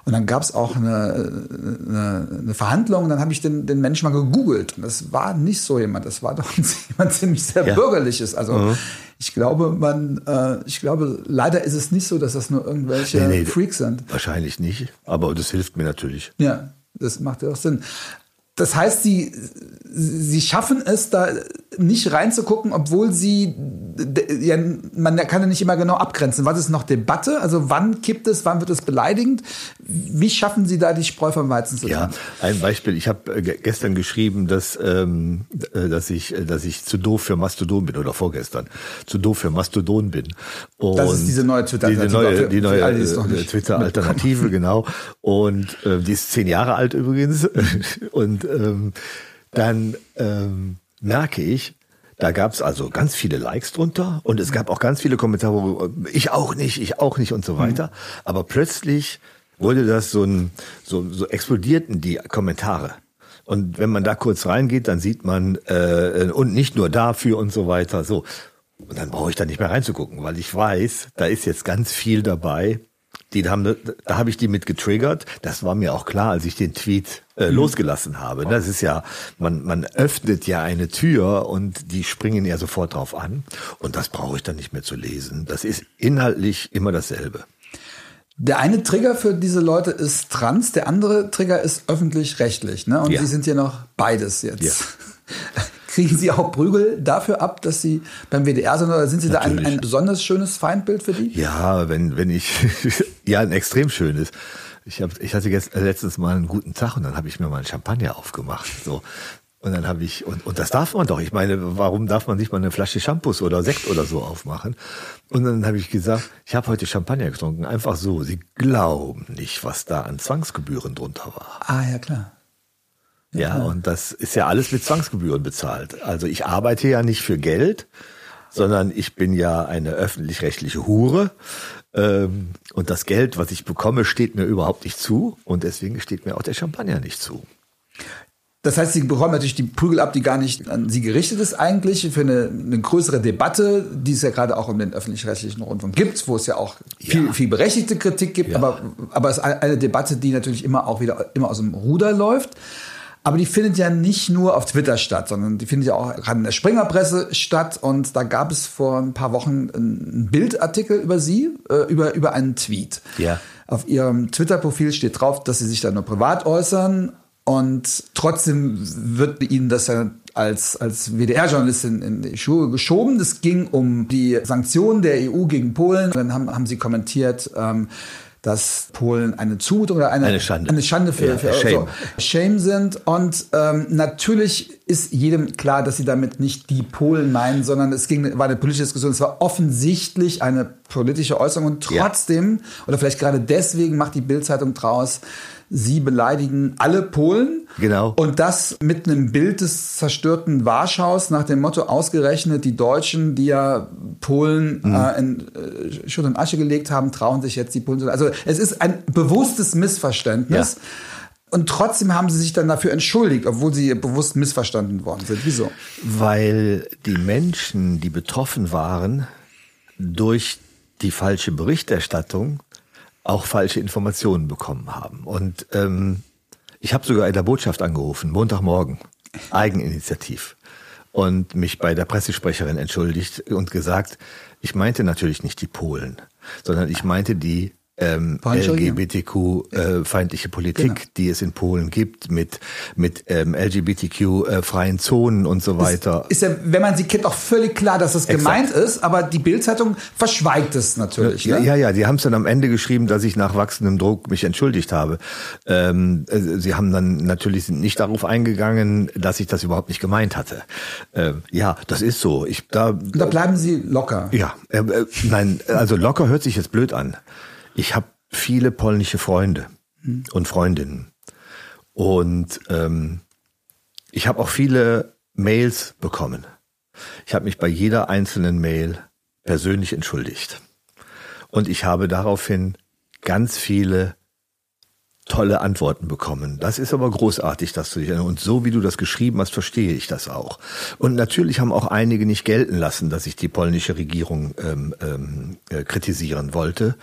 und dann gab es auch eine, eine, eine, Verhandlung und dann habe ich den, den Menschen mal gegoogelt. Und das war nicht so jemand, das war doch [LAUGHS] jemand ziemlich sehr ja. bürgerliches. Also mhm. ich glaube, man, äh, ich glaube, leider ist es nicht so, dass das nur irgendwelche nee, nee, Freaks sind. Wahrscheinlich nicht, aber das hilft mir natürlich. Ja, das macht ja auch Sinn. Das heißt, sie, sie schaffen es, da nicht reinzugucken, obwohl sie, ja, man kann ja nicht immer genau abgrenzen. Was ist noch Debatte? Also wann kippt es, wann wird es beleidigend? Wie schaffen Sie da die Spreu vom Weizen zu trennen? Ja, ein Beispiel. Ich habe äh, gestern geschrieben, dass, ähm, äh, dass, ich, äh, dass ich zu doof für Mastodon bin oder vorgestern zu doof für Mastodon bin. Und das ist diese neue Twitter-Alternative. Die neue, die neue Twitter-Alternative, [LAUGHS] genau. Und äh, die ist zehn Jahre alt übrigens. [LAUGHS] Und ähm, dann ähm, merke ich, da gab es also ganz viele Likes drunter und es gab auch ganz viele Kommentare, wo ich auch nicht, ich auch nicht und so weiter. Mhm. Aber plötzlich wurde das so ein, so, so explodierten die Kommentare. Und wenn man da kurz reingeht, dann sieht man äh, und nicht nur dafür und so weiter. So und dann brauche ich da nicht mehr reinzugucken, weil ich weiß, da ist jetzt ganz viel dabei, Die haben, da habe ich die mit getriggert. Das war mir auch klar, als ich den Tweet äh, mhm. losgelassen habe. Das ist ja, man, man öffnet ja eine Tür und die springen ja sofort drauf an. Und das brauche ich dann nicht mehr zu lesen. Das ist inhaltlich immer dasselbe. Der eine Trigger für diese Leute ist trans, der andere Trigger ist öffentlich-rechtlich. Ne? Und ja. sie sind ja noch beides jetzt. Ja. [LAUGHS] Kriegen Sie auch Prügel dafür ab, dass Sie beim WDR sind oder sind Sie Natürlich. da ein, ein besonders schönes Feindbild für die? Ja, wenn, wenn ich, [LAUGHS] ja, ein extrem schönes. Ich, hab, ich hatte jetzt letztens mal einen guten Tag und dann habe ich mir mal ein Champagner aufgemacht. So, und dann habe ich, und, und das darf man doch. Ich meine, warum darf man nicht mal eine Flasche Shampoos oder Sekt oder so aufmachen? Und dann habe ich gesagt, ich habe heute Champagner getrunken, einfach so. Sie glauben nicht, was da an Zwangsgebühren drunter war. Ah, ja, klar. Ja, klar. und das ist ja alles mit Zwangsgebühren bezahlt. Also ich arbeite ja nicht für Geld, sondern ich bin ja eine öffentlich-rechtliche Hure. Ähm, und das Geld, was ich bekomme, steht mir überhaupt nicht zu. Und deswegen steht mir auch der Champagner nicht zu. Das heißt, sie bekommen natürlich die Prügel ab, die gar nicht an sie gerichtet ist eigentlich, für eine, eine größere Debatte, die es ja gerade auch um den öffentlich-rechtlichen Rundfunk gibt, wo es ja auch viel, ja. viel berechtigte Kritik gibt, ja. aber, aber es ist eine Debatte, die natürlich immer auch wieder immer aus dem Ruder läuft. Aber die findet ja nicht nur auf Twitter statt, sondern die findet ja auch gerade in der Springerpresse statt. Und da gab es vor ein paar Wochen einen Bildartikel über sie, äh, über, über einen Tweet. Ja. Auf ihrem Twitter-Profil steht drauf, dass sie sich da nur privat äußern und trotzdem wird ihnen das ja als, als WDR-Journalistin in die Schuhe geschoben. Es ging um die Sanktionen der EU gegen Polen. Dann haben, haben sie kommentiert, ähm, dass Polen eine Zumutung oder eine, eine Schande, eine Schande für, ja, für Shame. So, Shame sind. Und ähm, natürlich ist jedem klar, dass sie damit nicht die Polen meinen, sondern es ging, war eine politische Diskussion. Es war offensichtlich eine politische Äußerung und trotzdem, ja. oder vielleicht gerade deswegen macht die Bildzeitung draus, sie beleidigen alle Polen. Genau. Und das mit einem Bild des zerstörten Warschaus nach dem Motto ausgerechnet die Deutschen, die ja Polen mhm. äh, in äh, Schutt und Asche gelegt haben, trauen sich jetzt die Polen. Also es ist ein bewusstes Missverständnis. Ja. Und trotzdem haben sie sich dann dafür entschuldigt, obwohl sie bewusst missverstanden worden sind. Wieso? Weil die Menschen, die betroffen waren durch die falsche Berichterstattung, auch falsche Informationen bekommen haben. Und ähm, ich habe sogar in der Botschaft angerufen, Montagmorgen, Eigeninitiativ, und mich bei der Pressesprecherin entschuldigt und gesagt, ich meinte natürlich nicht die Polen, sondern ich meinte die ähm, LGBTQ-feindliche äh, Politik, genau. die es in Polen gibt, mit, mit ähm, LGBTQ-freien äh, Zonen und so weiter. Ist, ist ja, wenn man sie kennt, auch völlig klar, dass es gemeint ist, aber die Bildzeitung verschweigt es natürlich. Ja, ne? ja, ja, die haben es dann am Ende geschrieben, dass ich nach wachsendem Druck mich entschuldigt habe. Ähm, äh, sie haben dann natürlich nicht darauf eingegangen, dass ich das überhaupt nicht gemeint hatte. Ähm, ja, das ist so. Ich, da, da bleiben Sie locker. Ja, äh, äh, nein, also locker hört sich jetzt blöd an. Ich habe viele polnische Freunde mhm. und Freundinnen. Und ähm, ich habe auch viele Mails bekommen. Ich habe mich bei jeder einzelnen Mail persönlich entschuldigt. Und ich habe daraufhin ganz viele tolle Antworten bekommen. Das ist aber großartig, dass du dich und so wie du das geschrieben hast, verstehe ich das auch. Und natürlich haben auch einige nicht gelten lassen, dass ich die polnische Regierung ähm, ähm, äh, kritisieren wollte.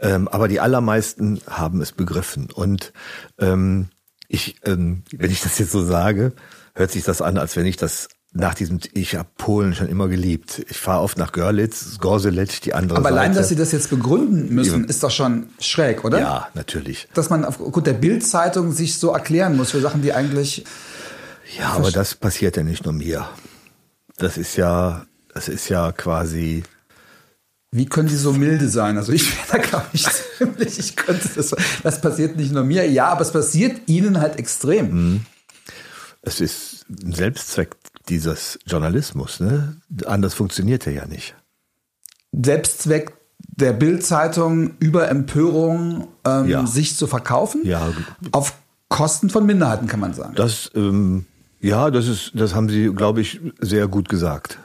Ähm, aber die allermeisten haben es begriffen. Und ähm, ich, ähm, wenn ich das jetzt so sage, hört sich das an, als wenn ich das nach diesem, ich habe Polen schon immer geliebt. Ich fahre oft nach Görlitz, Gorselec, die andere Aber Seite. allein, dass Sie das jetzt begründen müssen, ist doch schon schräg, oder? Ja, natürlich. Dass man aufgrund der Bildzeitung sich so erklären muss für Sachen, die eigentlich. Ja, aber das passiert ja nicht nur mir. Das ist ja, das ist ja quasi. Wie können Sie so milde sein? Also ich [LAUGHS] wäre da, glaube ich, ziemlich, ich könnte das, das passiert nicht nur mir. Ja, aber es passiert Ihnen halt extrem. Mhm. Es ist ein Selbstzweck dieses Journalismus. Ne? Anders funktioniert er ja nicht. Selbstzweck der Bildzeitung über Empörung ähm, ja. sich zu verkaufen. Ja. Auf Kosten von Minderheiten, kann man sagen. Das, ähm, ja, das ist, das haben Sie, glaube ich, sehr gut gesagt.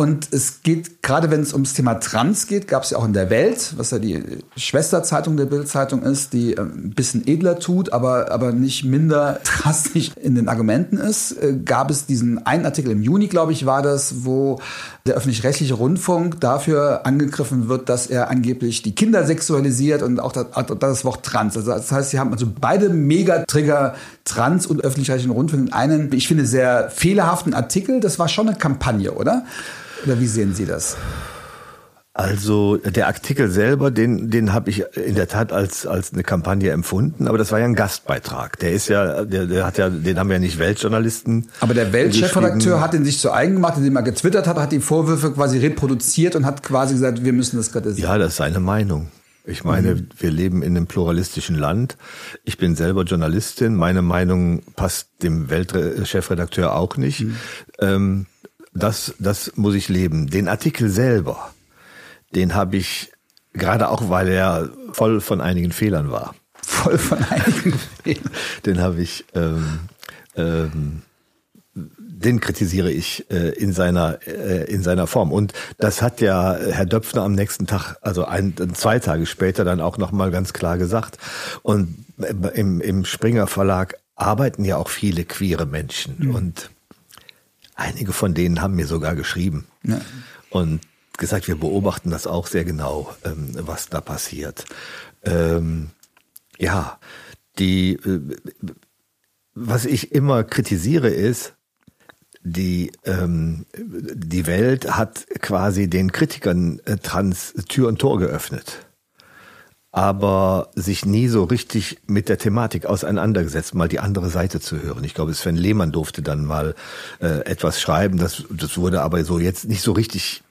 Und es geht, gerade wenn es ums Thema Trans geht, gab es ja auch in der Welt, was ja die Schwesterzeitung der Bildzeitung ist, die äh, ein bisschen edler tut, aber, aber nicht minder [LAUGHS] drastisch in den Argumenten ist, äh, gab es diesen einen Artikel im Juni, glaube ich, war das, wo der öffentlich-rechtliche Rundfunk dafür angegriffen wird, dass er angeblich die Kinder sexualisiert und auch das, das Wort Trans. Also das heißt, sie haben also beide Megatrigger Trans und öffentlich-rechtlichen Rundfunk in einen, ich finde, sehr fehlerhaften Artikel. Das war schon eine Kampagne, oder? Oder wie sehen Sie das? Also der Artikel selber, den, den habe ich in der Tat als, als eine Kampagne empfunden, aber das war ja ein Gastbeitrag. Der ist ja, der, der hat ja, den haben ja nicht Weltjournalisten. Aber der Weltchefredakteur hat den sich zu eigen gemacht, indem er getwittert hat, hat die Vorwürfe quasi reproduziert und hat quasi gesagt, wir müssen das kritisieren. Ja, das ist seine Meinung. Ich meine, mhm. wir leben in einem pluralistischen Land. Ich bin selber Journalistin. Meine Meinung passt dem Weltchefredakteur auch nicht. Mhm. Ähm, das, das muss ich leben. Den Artikel selber, den habe ich, gerade auch weil er voll von einigen Fehlern war. [LAUGHS] Voll von einigen Fehlern. [LAUGHS] Den habe ich, ähm, ähm, den kritisiere ich äh, in seiner äh, in seiner Form und das hat ja Herr Döpfner am nächsten Tag, also ein, zwei Tage später dann auch noch mal ganz klar gesagt. Und im, im Springer Verlag arbeiten ja auch viele queere Menschen mhm. und einige von denen haben mir sogar geschrieben ja. und gesagt, wir beobachten das auch sehr genau, ähm, was da passiert. Ähm, ja, die, äh, was ich immer kritisiere ist, die, ähm, die Welt hat quasi den Kritikern äh, trans Tür und Tor geöffnet aber sich nie so richtig mit der Thematik auseinandergesetzt, mal die andere Seite zu hören. Ich glaube, Sven Lehmann durfte dann mal äh, etwas schreiben, das, das wurde aber so jetzt nicht so richtig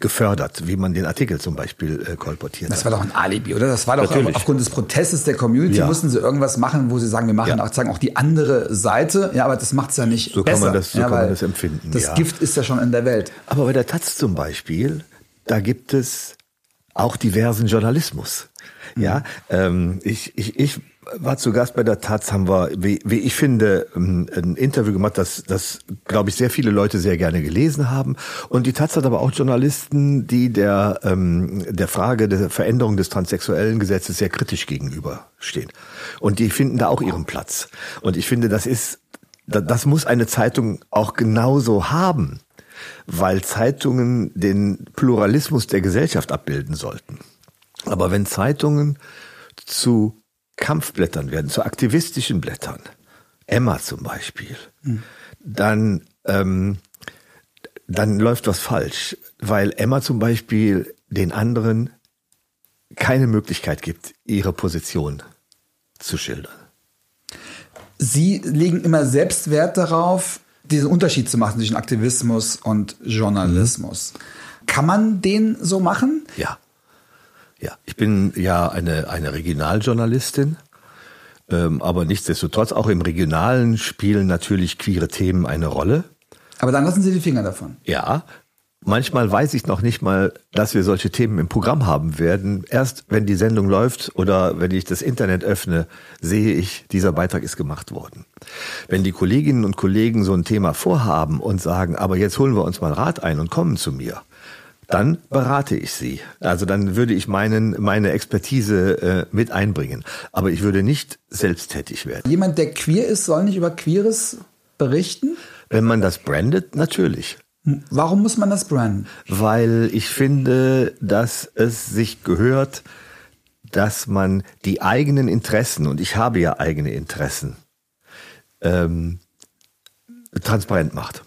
gefördert, wie man den Artikel zum Beispiel äh, kolportiert Das war doch ein Alibi, oder? Das war doch Natürlich. aufgrund des Protestes der Community ja. mussten sie irgendwas machen, wo sie sagen, wir machen ja. auch, sagen auch die andere Seite. Ja, aber das macht es ja nicht so besser. Kann man das, so ja, kann man das empfinden. Das Gift ist ja schon in der Welt. Aber bei der Taz zum Beispiel, da gibt es auch diversen Journalismus. Ja, ähm, ich, ich, ich war zu Gast bei der Taz, haben wir, wie, wie ich finde, ähm, ein Interview gemacht, das, das glaube ich, sehr viele Leute sehr gerne gelesen haben. Und die Taz hat aber auch Journalisten, die der, ähm, der Frage der Veränderung des transsexuellen Gesetzes sehr kritisch gegenüberstehen. Und die finden da auch ihren Platz. Und ich finde, das ist, das muss eine Zeitung auch genauso haben weil Zeitungen den Pluralismus der Gesellschaft abbilden sollten. Aber wenn Zeitungen zu Kampfblättern werden, zu aktivistischen Blättern, Emma zum Beispiel, mhm. dann, ähm, dann läuft was falsch, weil Emma zum Beispiel den anderen keine Möglichkeit gibt, ihre Position zu schildern. Sie legen immer Selbstwert darauf, diesen Unterschied zu machen zwischen Aktivismus und Journalismus. Mhm. Kann man den so machen? Ja. Ja, ich bin ja eine, eine Regionaljournalistin, ähm, aber nichtsdestotrotz auch im Regionalen spielen natürlich queere Themen eine Rolle. Aber dann lassen Sie die Finger davon. Ja, Manchmal weiß ich noch nicht mal, dass wir solche Themen im Programm haben werden. Erst wenn die Sendung läuft oder wenn ich das Internet öffne, sehe ich, dieser Beitrag ist gemacht worden. Wenn die Kolleginnen und Kollegen so ein Thema vorhaben und sagen, aber jetzt holen wir uns mal Rat ein und kommen zu mir, dann berate ich sie. Also dann würde ich meinen, meine Expertise äh, mit einbringen. Aber ich würde nicht selbsttätig werden. Jemand, der queer ist, soll nicht über Queeres berichten? Wenn man das brandet, natürlich. Warum muss man das branden? Weil ich finde, dass es sich gehört, dass man die eigenen Interessen, und ich habe ja eigene Interessen, ähm, transparent macht.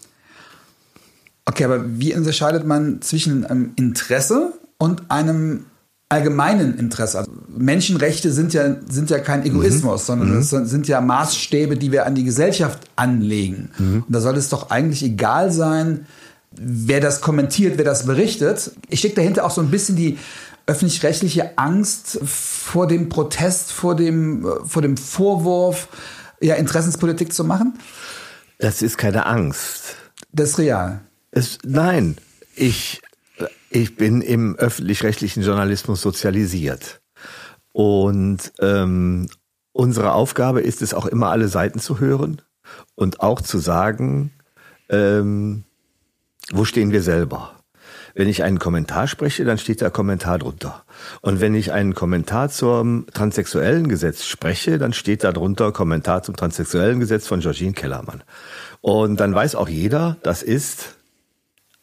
Okay, aber wie unterscheidet man zwischen einem Interesse und einem allgemeinen Interesse. Also Menschenrechte sind ja, sind ja kein Egoismus, mhm. sondern es mhm. sind ja Maßstäbe, die wir an die Gesellschaft anlegen. Mhm. Und da soll es doch eigentlich egal sein, wer das kommentiert, wer das berichtet. Ich stecke dahinter auch so ein bisschen die öffentlich-rechtliche Angst vor dem Protest, vor dem, vor dem Vorwurf, ja, Interessenspolitik zu machen? Das ist keine Angst. Das ist real. Es, nein, ich, ich bin im öffentlich-rechtlichen Journalismus sozialisiert. Und ähm, unsere Aufgabe ist es auch immer, alle Seiten zu hören und auch zu sagen, ähm, wo stehen wir selber? Wenn ich einen Kommentar spreche, dann steht da Kommentar drunter. Und wenn ich einen Kommentar zum transsexuellen Gesetz spreche, dann steht da drunter Kommentar zum transsexuellen Gesetz von Georgine Kellermann. Und dann weiß auch jeder, das ist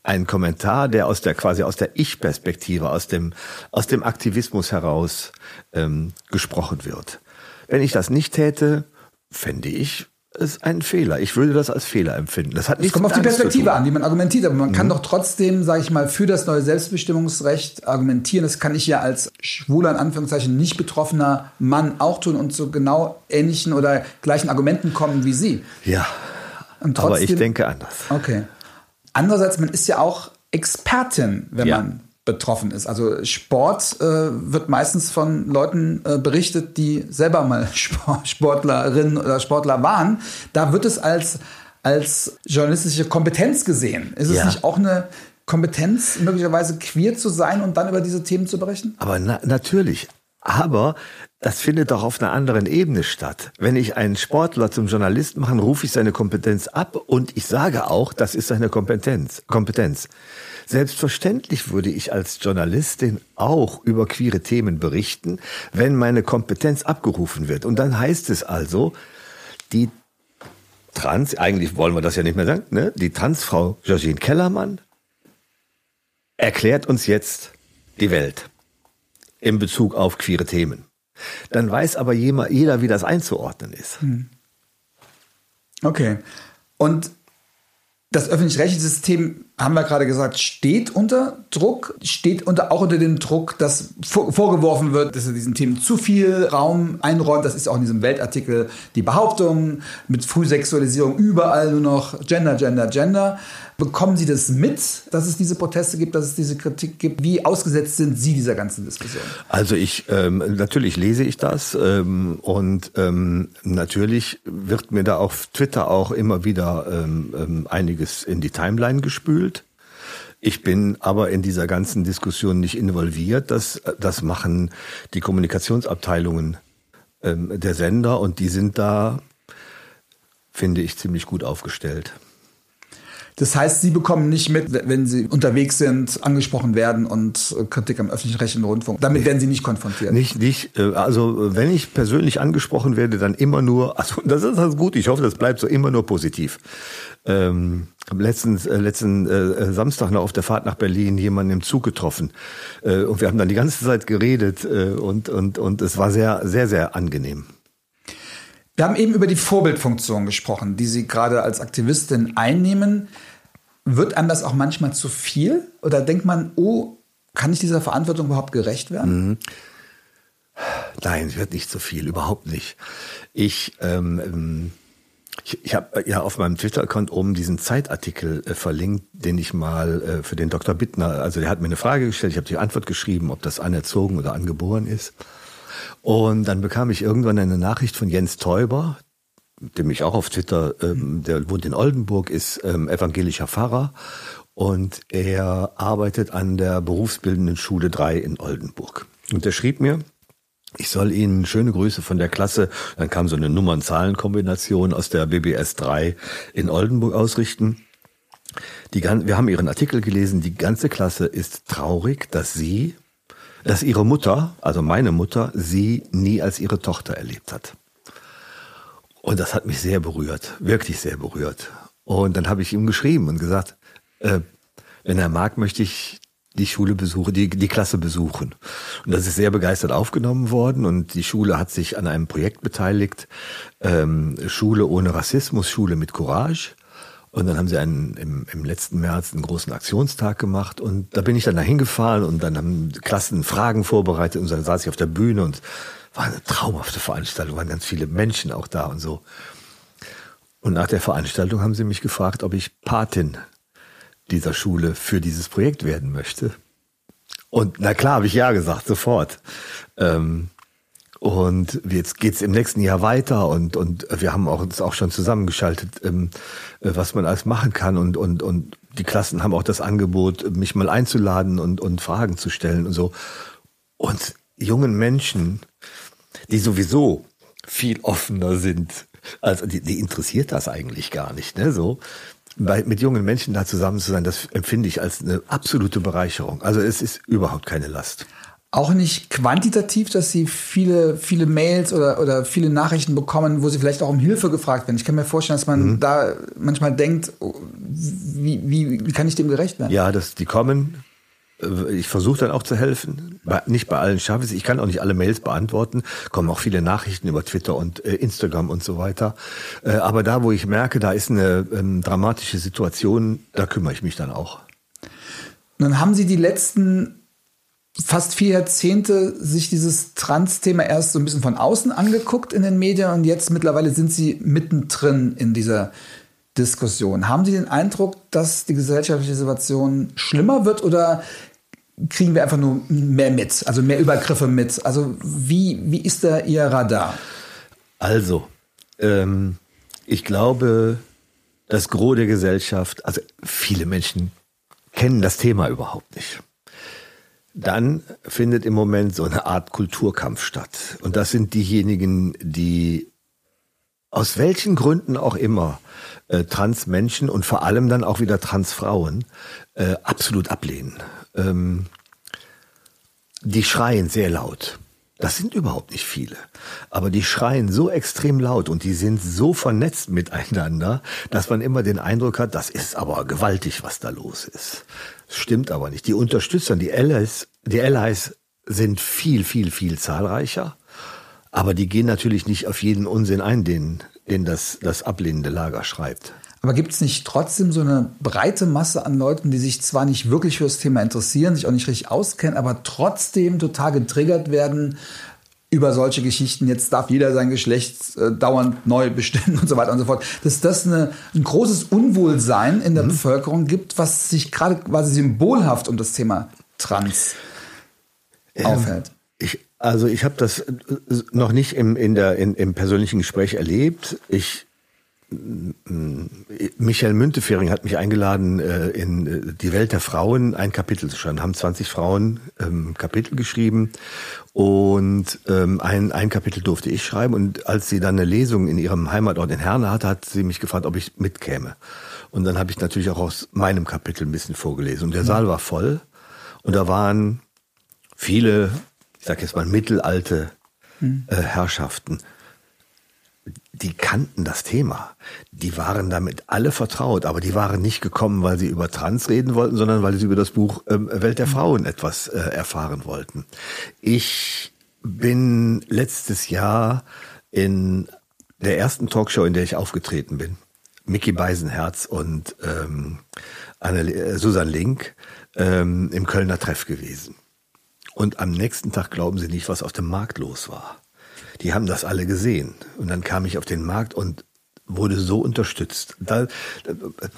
ein Kommentar, der aus der quasi aus der Ich-Perspektive, aus dem aus dem Aktivismus heraus ähm, gesprochen wird. Wenn ich das nicht täte, fände ich es ein Fehler. Ich würde das als Fehler empfinden. Das hat Es kommt auf die Perspektive an, wie man argumentiert, aber man mhm. kann doch trotzdem, sage ich mal, für das neue Selbstbestimmungsrecht argumentieren. Das kann ich ja als schwuler, in Anführungszeichen, nicht betroffener Mann auch tun und zu genau ähnlichen oder gleichen Argumenten kommen wie Sie. Ja, trotzdem, aber ich denke anders. Okay. Andererseits, man ist ja auch Expertin, wenn ja. man betroffen ist. Also Sport äh, wird meistens von Leuten äh, berichtet, die selber mal [LAUGHS] Sportlerin oder Sportler waren. Da wird es als, als journalistische Kompetenz gesehen. Ist ja. es nicht auch eine Kompetenz, möglicherweise queer zu sein und dann über diese Themen zu berichten? Aber na natürlich. Aber das findet doch auf einer anderen Ebene statt. Wenn ich einen Sportler zum Journalist mache, rufe ich seine Kompetenz ab und ich sage auch, das ist seine Kompetenz. Kompetenz. Selbstverständlich würde ich als Journalistin auch über queere Themen berichten, wenn meine Kompetenz abgerufen wird. Und dann heißt es also, die Trans, eigentlich wollen wir das ja nicht mehr sagen, ne? die Transfrau Georgine Kellermann erklärt uns jetzt die Welt in Bezug auf queere Themen. Dann weiß aber jeder, wie das einzuordnen ist. Hm. Okay. Und das öffentlich-rechtliche System, haben wir gerade gesagt, steht unter Druck, steht unter, auch unter dem Druck, dass vor, vorgeworfen wird, dass er diesen Themen zu viel Raum einräumt. Das ist auch in diesem Weltartikel die Behauptung mit Frühsexualisierung überall nur noch Gender, Gender, Gender. Bekommen Sie das mit, dass es diese Proteste gibt, dass es diese Kritik gibt? Wie ausgesetzt sind Sie dieser ganzen Diskussion? Also ich, ähm, natürlich lese ich das ähm, und ähm, natürlich wird mir da auf Twitter auch immer wieder ähm, ähm, einiges in die Timeline gespült. Ich bin aber in dieser ganzen Diskussion nicht involviert. Das, das machen die Kommunikationsabteilungen ähm, der Sender und die sind da, finde ich, ziemlich gut aufgestellt. Das heißt, Sie bekommen nicht mit, wenn Sie unterwegs sind, angesprochen werden und Kritik am öffentlich-rechtlichen Rundfunk. Damit werden Sie nicht konfrontiert. Nicht, nicht. Äh, also wenn ich persönlich angesprochen werde, dann immer nur. [LAUGHS] Also das ist das gut. Ich hoffe, das bleibt so immer nur positiv. Ähm, letzten, äh, letzten äh, Samstag noch auf der Fahrt nach Berlin jemanden im Zug getroffen äh, und wir haben dann die ganze Zeit geredet äh, und und und es war sehr sehr sehr angenehm. Wir haben eben über die Vorbildfunktion gesprochen, die Sie gerade als Aktivistin einnehmen. Wird einem das auch manchmal zu viel? Oder denkt man, oh, kann ich dieser Verantwortung überhaupt gerecht werden? Mhm. Nein, es wird nicht zu viel, überhaupt nicht. Ich, ähm, ähm ich, ich habe ja auf meinem Twitter-Account oben diesen Zeitartikel äh, verlinkt, den ich mal äh, für den Dr. Bittner, also der hat mir eine Frage gestellt, ich habe die Antwort geschrieben, ob das anerzogen oder angeboren ist. Und dann bekam ich irgendwann eine Nachricht von Jens Teuber, dem ich auch auf Twitter, ähm, der wohnt in Oldenburg, ist ähm, evangelischer Pfarrer und er arbeitet an der berufsbildenden Schule 3 in Oldenburg. Und er schrieb mir, ich soll Ihnen schöne Grüße von der Klasse, dann kam so eine Nummern-Zahlen-Kombination aus der BBS 3 in Oldenburg ausrichten. Die, wir haben Ihren Artikel gelesen, die ganze Klasse ist traurig, dass Sie, dass ihre Mutter, also meine Mutter, sie nie als ihre Tochter erlebt hat. Und das hat mich sehr berührt, wirklich sehr berührt. Und dann habe ich ihm geschrieben und gesagt, äh, wenn er mag, möchte ich die Schule besuchen, die, die Klasse besuchen. Und das ist sehr begeistert aufgenommen worden und die Schule hat sich an einem Projekt beteiligt, ähm, Schule ohne Rassismus, Schule mit Courage. Und dann haben sie einen, im, im letzten März einen großen Aktionstag gemacht und da bin ich dann dahin gefahren und dann haben Klassen Fragen vorbereitet und dann saß ich auf der Bühne und war eine traumhafte Veranstaltung, waren ganz viele Menschen auch da und so. Und nach der Veranstaltung haben sie mich gefragt, ob ich Patin dieser Schule für dieses Projekt werden möchte. Und na klar, habe ich ja gesagt, sofort. Ähm, und jetzt geht's im nächsten Jahr weiter und, und wir haben auch, uns auch schon zusammengeschaltet, ähm, äh, was man alles machen kann. Und, und, und die Klassen haben auch das Angebot, mich mal einzuladen und, und Fragen zu stellen und so. Und jungen Menschen, die sowieso viel offener sind, also die, die interessiert das eigentlich gar nicht, ne? So. Bei, mit jungen Menschen da zusammen zu sein, das empfinde ich als eine absolute Bereicherung. Also es ist überhaupt keine Last. auch nicht quantitativ, dass sie viele, viele Mails oder, oder viele Nachrichten bekommen, wo sie vielleicht auch um Hilfe gefragt werden. Ich kann mir vorstellen, dass man mhm. da manchmal denkt, oh, wie, wie, wie kann ich dem gerecht werden? Ja, das, die kommen. Ich versuche dann auch zu helfen. Nicht bei allen schaffe ich es. Ich kann auch nicht alle Mails beantworten. Kommen auch viele Nachrichten über Twitter und äh, Instagram und so weiter. Äh, aber da, wo ich merke, da ist eine ähm, dramatische Situation, da kümmere ich mich dann auch. Nun haben Sie die letzten fast vier Jahrzehnte sich dieses Trans-Thema erst so ein bisschen von außen angeguckt in den Medien und jetzt mittlerweile sind sie mittendrin in dieser Diskussion. Haben Sie den Eindruck, dass die gesellschaftliche Situation schlimmer wird oder kriegen wir einfach nur mehr mit, also mehr Übergriffe mit? Also wie, wie ist da Ihr Radar? Also, ähm, ich glaube, das Gros der Gesellschaft, also viele Menschen kennen das Thema überhaupt nicht dann findet im Moment so eine Art Kulturkampf statt. Und das sind diejenigen, die aus welchen Gründen auch immer äh, Transmenschen und vor allem dann auch wieder Transfrauen äh, absolut ablehnen. Ähm, die schreien sehr laut. Das sind überhaupt nicht viele. Aber die schreien so extrem laut und die sind so vernetzt miteinander, dass man immer den Eindruck hat, das ist aber gewaltig, was da los ist. Stimmt aber nicht. Die Unterstützer, die Allies, die Allies sind viel, viel, viel zahlreicher. Aber die gehen natürlich nicht auf jeden Unsinn ein, den, den das, das ablehnende Lager schreibt. Aber gibt es nicht trotzdem so eine breite Masse an Leuten, die sich zwar nicht wirklich für das Thema interessieren, sich auch nicht richtig auskennen, aber trotzdem total getriggert werden über solche Geschichten, jetzt darf jeder sein Geschlecht äh, dauernd neu bestimmen und so weiter und so fort, dass das eine, ein großes Unwohlsein in der mhm. Bevölkerung gibt, was sich gerade quasi symbolhaft um das Thema Trans ähm, aufhält. Ich, also ich habe das äh, noch nicht im, in der, in, im persönlichen Gespräch erlebt. Ich Michael Müntefering hat mich eingeladen, äh, in äh, die Welt der Frauen ein Kapitel zu schreiben. Haben 20 Frauen ähm, Kapitel geschrieben und ähm, ein, ein Kapitel durfte ich schreiben. Und als sie dann eine Lesung in ihrem Heimatort in Herne hatte, hat sie mich gefragt, ob ich mitkäme. Und dann habe ich natürlich auch aus meinem Kapitel ein bisschen vorgelesen. Und der Saal war voll und da waren viele, ich sage jetzt mal mittelalte hm. äh, Herrschaften die kannten das Thema. Die waren damit alle vertraut, aber die waren nicht gekommen, weil sie über Trans reden wollten, sondern weil sie über das Buch ähm, Welt der Frauen etwas äh, erfahren wollten. Ich bin letztes Jahr in der ersten Talkshow, in der ich aufgetreten bin, Mickey Beisenherz und ähm, Anne, äh, Susan Link ähm, im Kölner Treff gewesen. Und am nächsten Tag glauben Sie nicht, was auf dem Markt los war die haben das alle gesehen. Und dann kam ich auf den Markt und wurde so unterstützt. Da, da,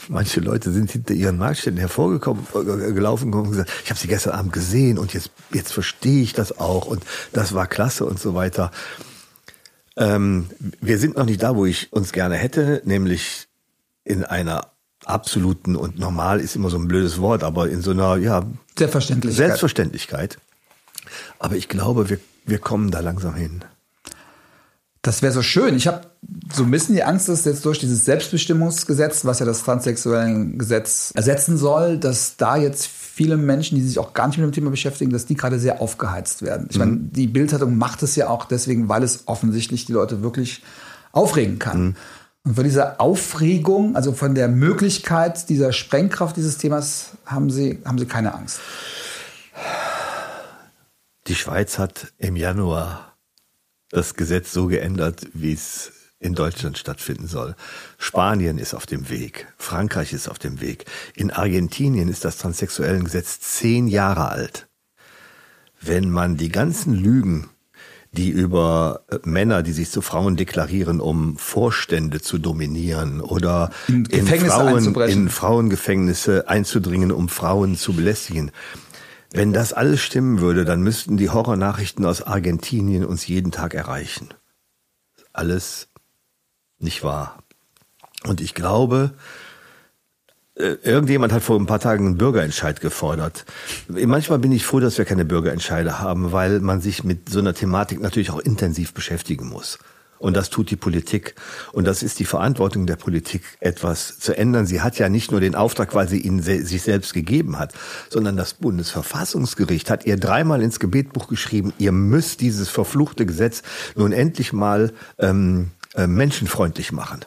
manche Leute sind hinter ihren Marktständen hervorgekommen, äh, gelaufen und gesagt, ich habe sie gestern Abend gesehen und jetzt, jetzt verstehe ich das auch und das war klasse und so weiter. Ähm, wir sind noch nicht da, wo ich uns gerne hätte, nämlich in einer absoluten und normal ist immer so ein blödes Wort, aber in so einer ja Selbstverständlichkeit. Selbstverständlichkeit. Aber ich glaube, wir, wir kommen da langsam hin. Das wäre so schön. Ich habe so ein bisschen die Angst, dass jetzt durch dieses Selbstbestimmungsgesetz, was ja das transsexuelle Gesetz ersetzen soll, dass da jetzt viele Menschen, die sich auch gar nicht mit dem Thema beschäftigen, dass die gerade sehr aufgeheizt werden. Ich mhm. meine, die Bildzeitung macht es ja auch deswegen, weil es offensichtlich die Leute wirklich aufregen kann. Mhm. Und von dieser Aufregung, also von der Möglichkeit dieser Sprengkraft dieses Themas, haben Sie, haben Sie keine Angst. Die Schweiz hat im Januar das Gesetz so geändert, wie es in Deutschland stattfinden soll. Spanien ist auf dem Weg. Frankreich ist auf dem Weg. In Argentinien ist das Transsexuellengesetz zehn Jahre alt. Wenn man die ganzen Lügen, die über äh, Männer, die sich zu Frauen deklarieren, um Vorstände zu dominieren oder in, in, Frauen, in Frauengefängnisse einzudringen, um Frauen zu belästigen, wenn das alles stimmen würde, dann müssten die Horrornachrichten aus Argentinien uns jeden Tag erreichen. Alles nicht wahr. Und ich glaube, äh, irgendjemand hat vor ein paar Tagen einen Bürgerentscheid gefordert. Manchmal bin ich froh, dass wir keine Bürgerentscheide haben, weil man sich mit so einer Thematik natürlich auch intensiv beschäftigen muss. Und das tut die Politik. Und das ist die Verantwortung der Politik, etwas zu ändern. Sie hat ja nicht nur den Auftrag, weil sie ihn se sich selbst gegeben hat, sondern das Bundesverfassungsgericht hat ihr dreimal ins Gebetbuch geschrieben, ihr müsst dieses verfluchte Gesetz nun endlich mal ähm, äh, menschenfreundlich machen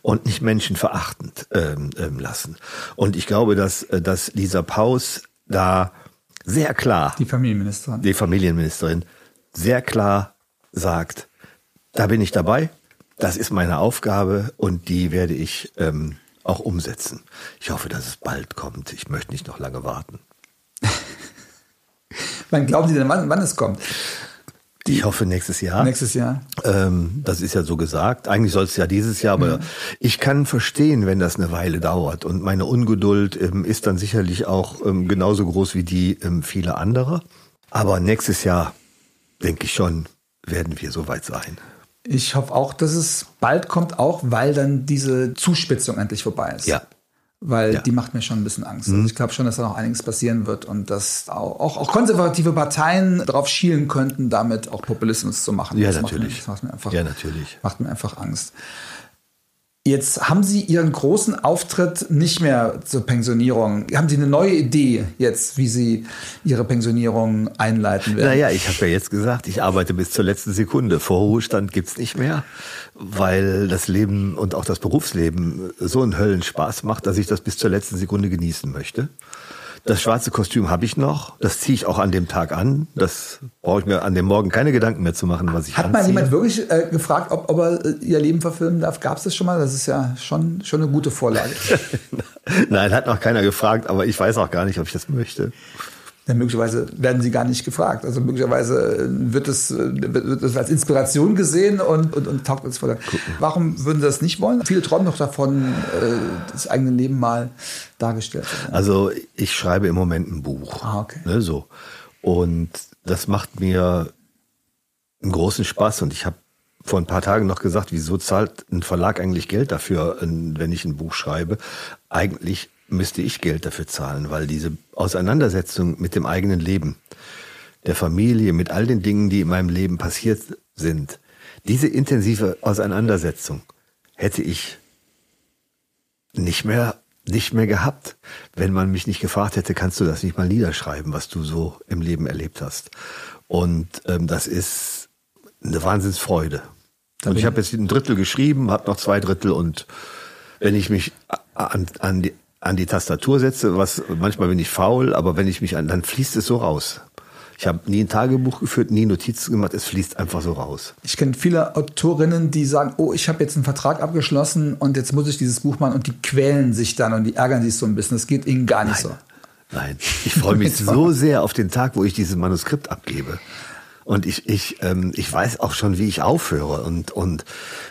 und nicht menschenverachtend ähm, ähm, lassen. Und ich glaube, dass, äh, dass Lisa Paus da sehr klar, die Familienministerin, die Familienministerin, sehr klar sagt, da bin ich dabei, das ist meine Aufgabe und die werde ich ähm, auch umsetzen. Ich hoffe, dass es bald kommt. Ich möchte nicht noch lange warten. [LAUGHS] wann glauben Sie denn, wann, wann es kommt? Ich hoffe nächstes Jahr. Nächstes Jahr. Ähm, das ist ja so gesagt. Eigentlich soll es ja dieses Jahr, aber mhm. ich kann verstehen, wenn das eine Weile dauert. Und meine Ungeduld ähm, ist dann sicherlich auch ähm, genauso groß wie die ähm, viele andere. Aber nächstes Jahr, denke ich schon, werden wir soweit sein. Ich hoffe auch, dass es bald kommt, auch weil dann diese Zuspitzung endlich vorbei ist. Ja, weil ja. die macht mir schon ein bisschen Angst. Mhm. Also ich glaube schon, dass da noch einiges passieren wird und dass auch, auch, auch konservative Parteien darauf schielen könnten, damit auch Populismus zu machen. Ja, das natürlich. Macht mir, das macht mir einfach, ja, natürlich. Macht mir einfach Angst. Jetzt haben Sie Ihren großen Auftritt nicht mehr zur Pensionierung. Haben Sie eine neue Idee jetzt, wie Sie Ihre Pensionierung einleiten werden? Naja, ich habe ja jetzt gesagt, ich arbeite bis zur letzten Sekunde. Vorruhestand gibt's nicht mehr, weil das Leben und auch das Berufsleben so einen Höllenspaß macht, dass ich das bis zur letzten Sekunde genießen möchte. Das schwarze Kostüm habe ich noch. Das ziehe ich auch an dem Tag an. Das brauche ich mir an dem Morgen keine Gedanken mehr zu machen, was ich Hat anziehe. mal jemand wirklich äh, gefragt, ob, ob er äh, ihr Leben verfilmen darf? Gab es das schon mal? Das ist ja schon, schon eine gute Vorlage. [LAUGHS] Nein, hat noch keiner gefragt, aber ich weiß auch gar nicht, ob ich das möchte. Ja, möglicherweise werden sie gar nicht gefragt. Also möglicherweise wird es, wird es als Inspiration gesehen und, und, und taugt uns vor. Warum würden sie das nicht wollen? Viele träumen noch davon, äh, das eigene Leben mal dargestellt. Also ich schreibe im Moment ein Buch. Ah, okay. Ne, so. Und das macht mir einen großen Spaß und ich habe vor ein paar Tagen noch gesagt, wieso zahlt ein Verlag eigentlich Geld dafür, wenn ich ein Buch schreibe? Eigentlich müsste ich Geld dafür zahlen, weil diese Auseinandersetzung mit dem eigenen Leben, der Familie, mit all den Dingen, die in meinem Leben passiert sind, diese intensive Auseinandersetzung hätte ich nicht mehr nicht mehr gehabt, wenn man mich nicht gefragt hätte, kannst du das nicht mal niederschreiben, was du so im Leben erlebt hast. Und ähm, das ist eine Wahnsinnsfreude. Und ich habe jetzt ein Drittel geschrieben, habe noch zwei Drittel und wenn ich mich an, an, die, an die Tastatur setze, was manchmal bin ich faul, aber wenn ich mich an, dann fließt es so raus. Ich habe nie ein Tagebuch geführt, nie Notizen gemacht, es fließt einfach so raus. Ich kenne viele Autorinnen, die sagen, oh, ich habe jetzt einen Vertrag abgeschlossen und jetzt muss ich dieses Buch machen und die quälen sich dann und die ärgern sich so ein bisschen. Das geht ihnen gar nicht Nein. so. Nein, ich freue mich [LAUGHS] so sehr auf den Tag, wo ich dieses Manuskript abgebe. Und ich, ich, ähm, ich weiß auch schon, wie ich aufhöre und, und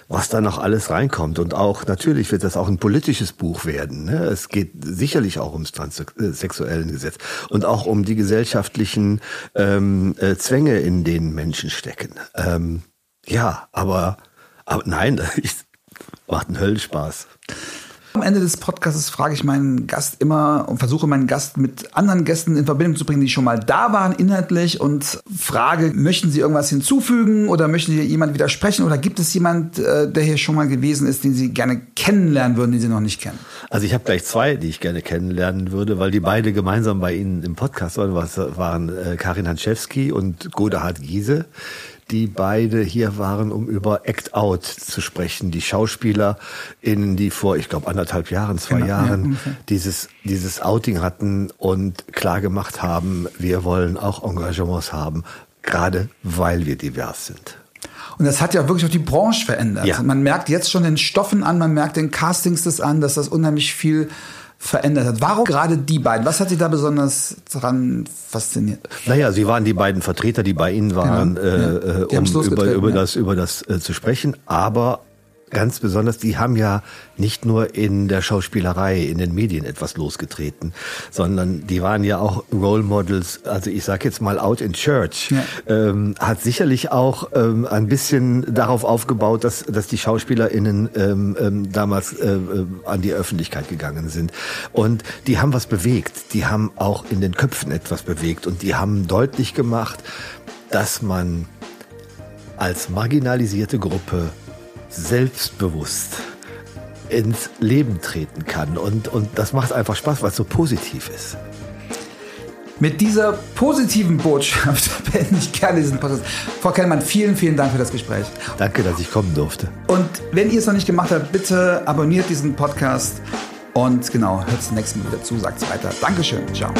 was da noch alles reinkommt. Und auch, natürlich wird das auch ein politisches Buch werden. Ne? Es geht sicherlich auch ums transsexuellen Gesetz und auch um die gesellschaftlichen ähm, äh, Zwänge, in denen Menschen stecken. Ähm, ja, aber, aber nein, [LAUGHS] ich, macht einen Höllenspaß. Am Ende des Podcasts frage ich meinen Gast immer und versuche meinen Gast mit anderen Gästen in Verbindung zu bringen, die schon mal da waren inhaltlich und frage, möchten Sie irgendwas hinzufügen oder möchten Sie jemand widersprechen oder gibt es jemand, äh, der hier schon mal gewesen ist, den Sie gerne kennenlernen würden, den Sie noch nicht kennen? Also ich habe gleich zwei, die ich gerne kennenlernen würde, weil die beide gemeinsam bei Ihnen im Podcast waren, waren äh, Karin Hanschewski und Godehard Giese die beide hier waren, um über Act Out zu sprechen. Die Schauspieler, in die vor, ich glaube, anderthalb Jahren, zwei genau, Jahren ja, dieses, dieses Outing hatten und klar gemacht haben, wir wollen auch Engagements haben, gerade weil wir divers sind. Und das hat ja wirklich auch die Branche verändert. Ja. Man merkt jetzt schon den Stoffen an, man merkt den Castings das an, dass das unheimlich viel verändert hat. Warum gerade die beiden? Was hat Sie da besonders daran fasziniert? Naja, Sie waren die beiden Vertreter, die bei Ihnen waren, genau. äh, ja. um über, über das, über das äh, zu sprechen. Aber ganz besonders, die haben ja nicht nur in der Schauspielerei, in den Medien etwas losgetreten, sondern die waren ja auch Role Models, also ich sage jetzt mal Out in Church, ja. ähm, hat sicherlich auch ähm, ein bisschen darauf aufgebaut, dass, dass die SchauspielerInnen ähm, ähm, damals äh, äh, an die Öffentlichkeit gegangen sind. Und die haben was bewegt, die haben auch in den Köpfen etwas bewegt und die haben deutlich gemacht, dass man als marginalisierte Gruppe selbstbewusst ins Leben treten kann. Und, und das macht einfach Spaß, weil es so positiv ist. Mit dieser positiven Botschaft [LAUGHS] beende ich gerne diesen Podcast. Frau Kellmann, vielen, vielen Dank für das Gespräch. Danke, dass ich kommen durfte. Und wenn ihr es noch nicht gemacht habt, bitte abonniert diesen Podcast und genau, hört es nächsten Mal wieder zu, sagt es weiter. Dankeschön, ciao.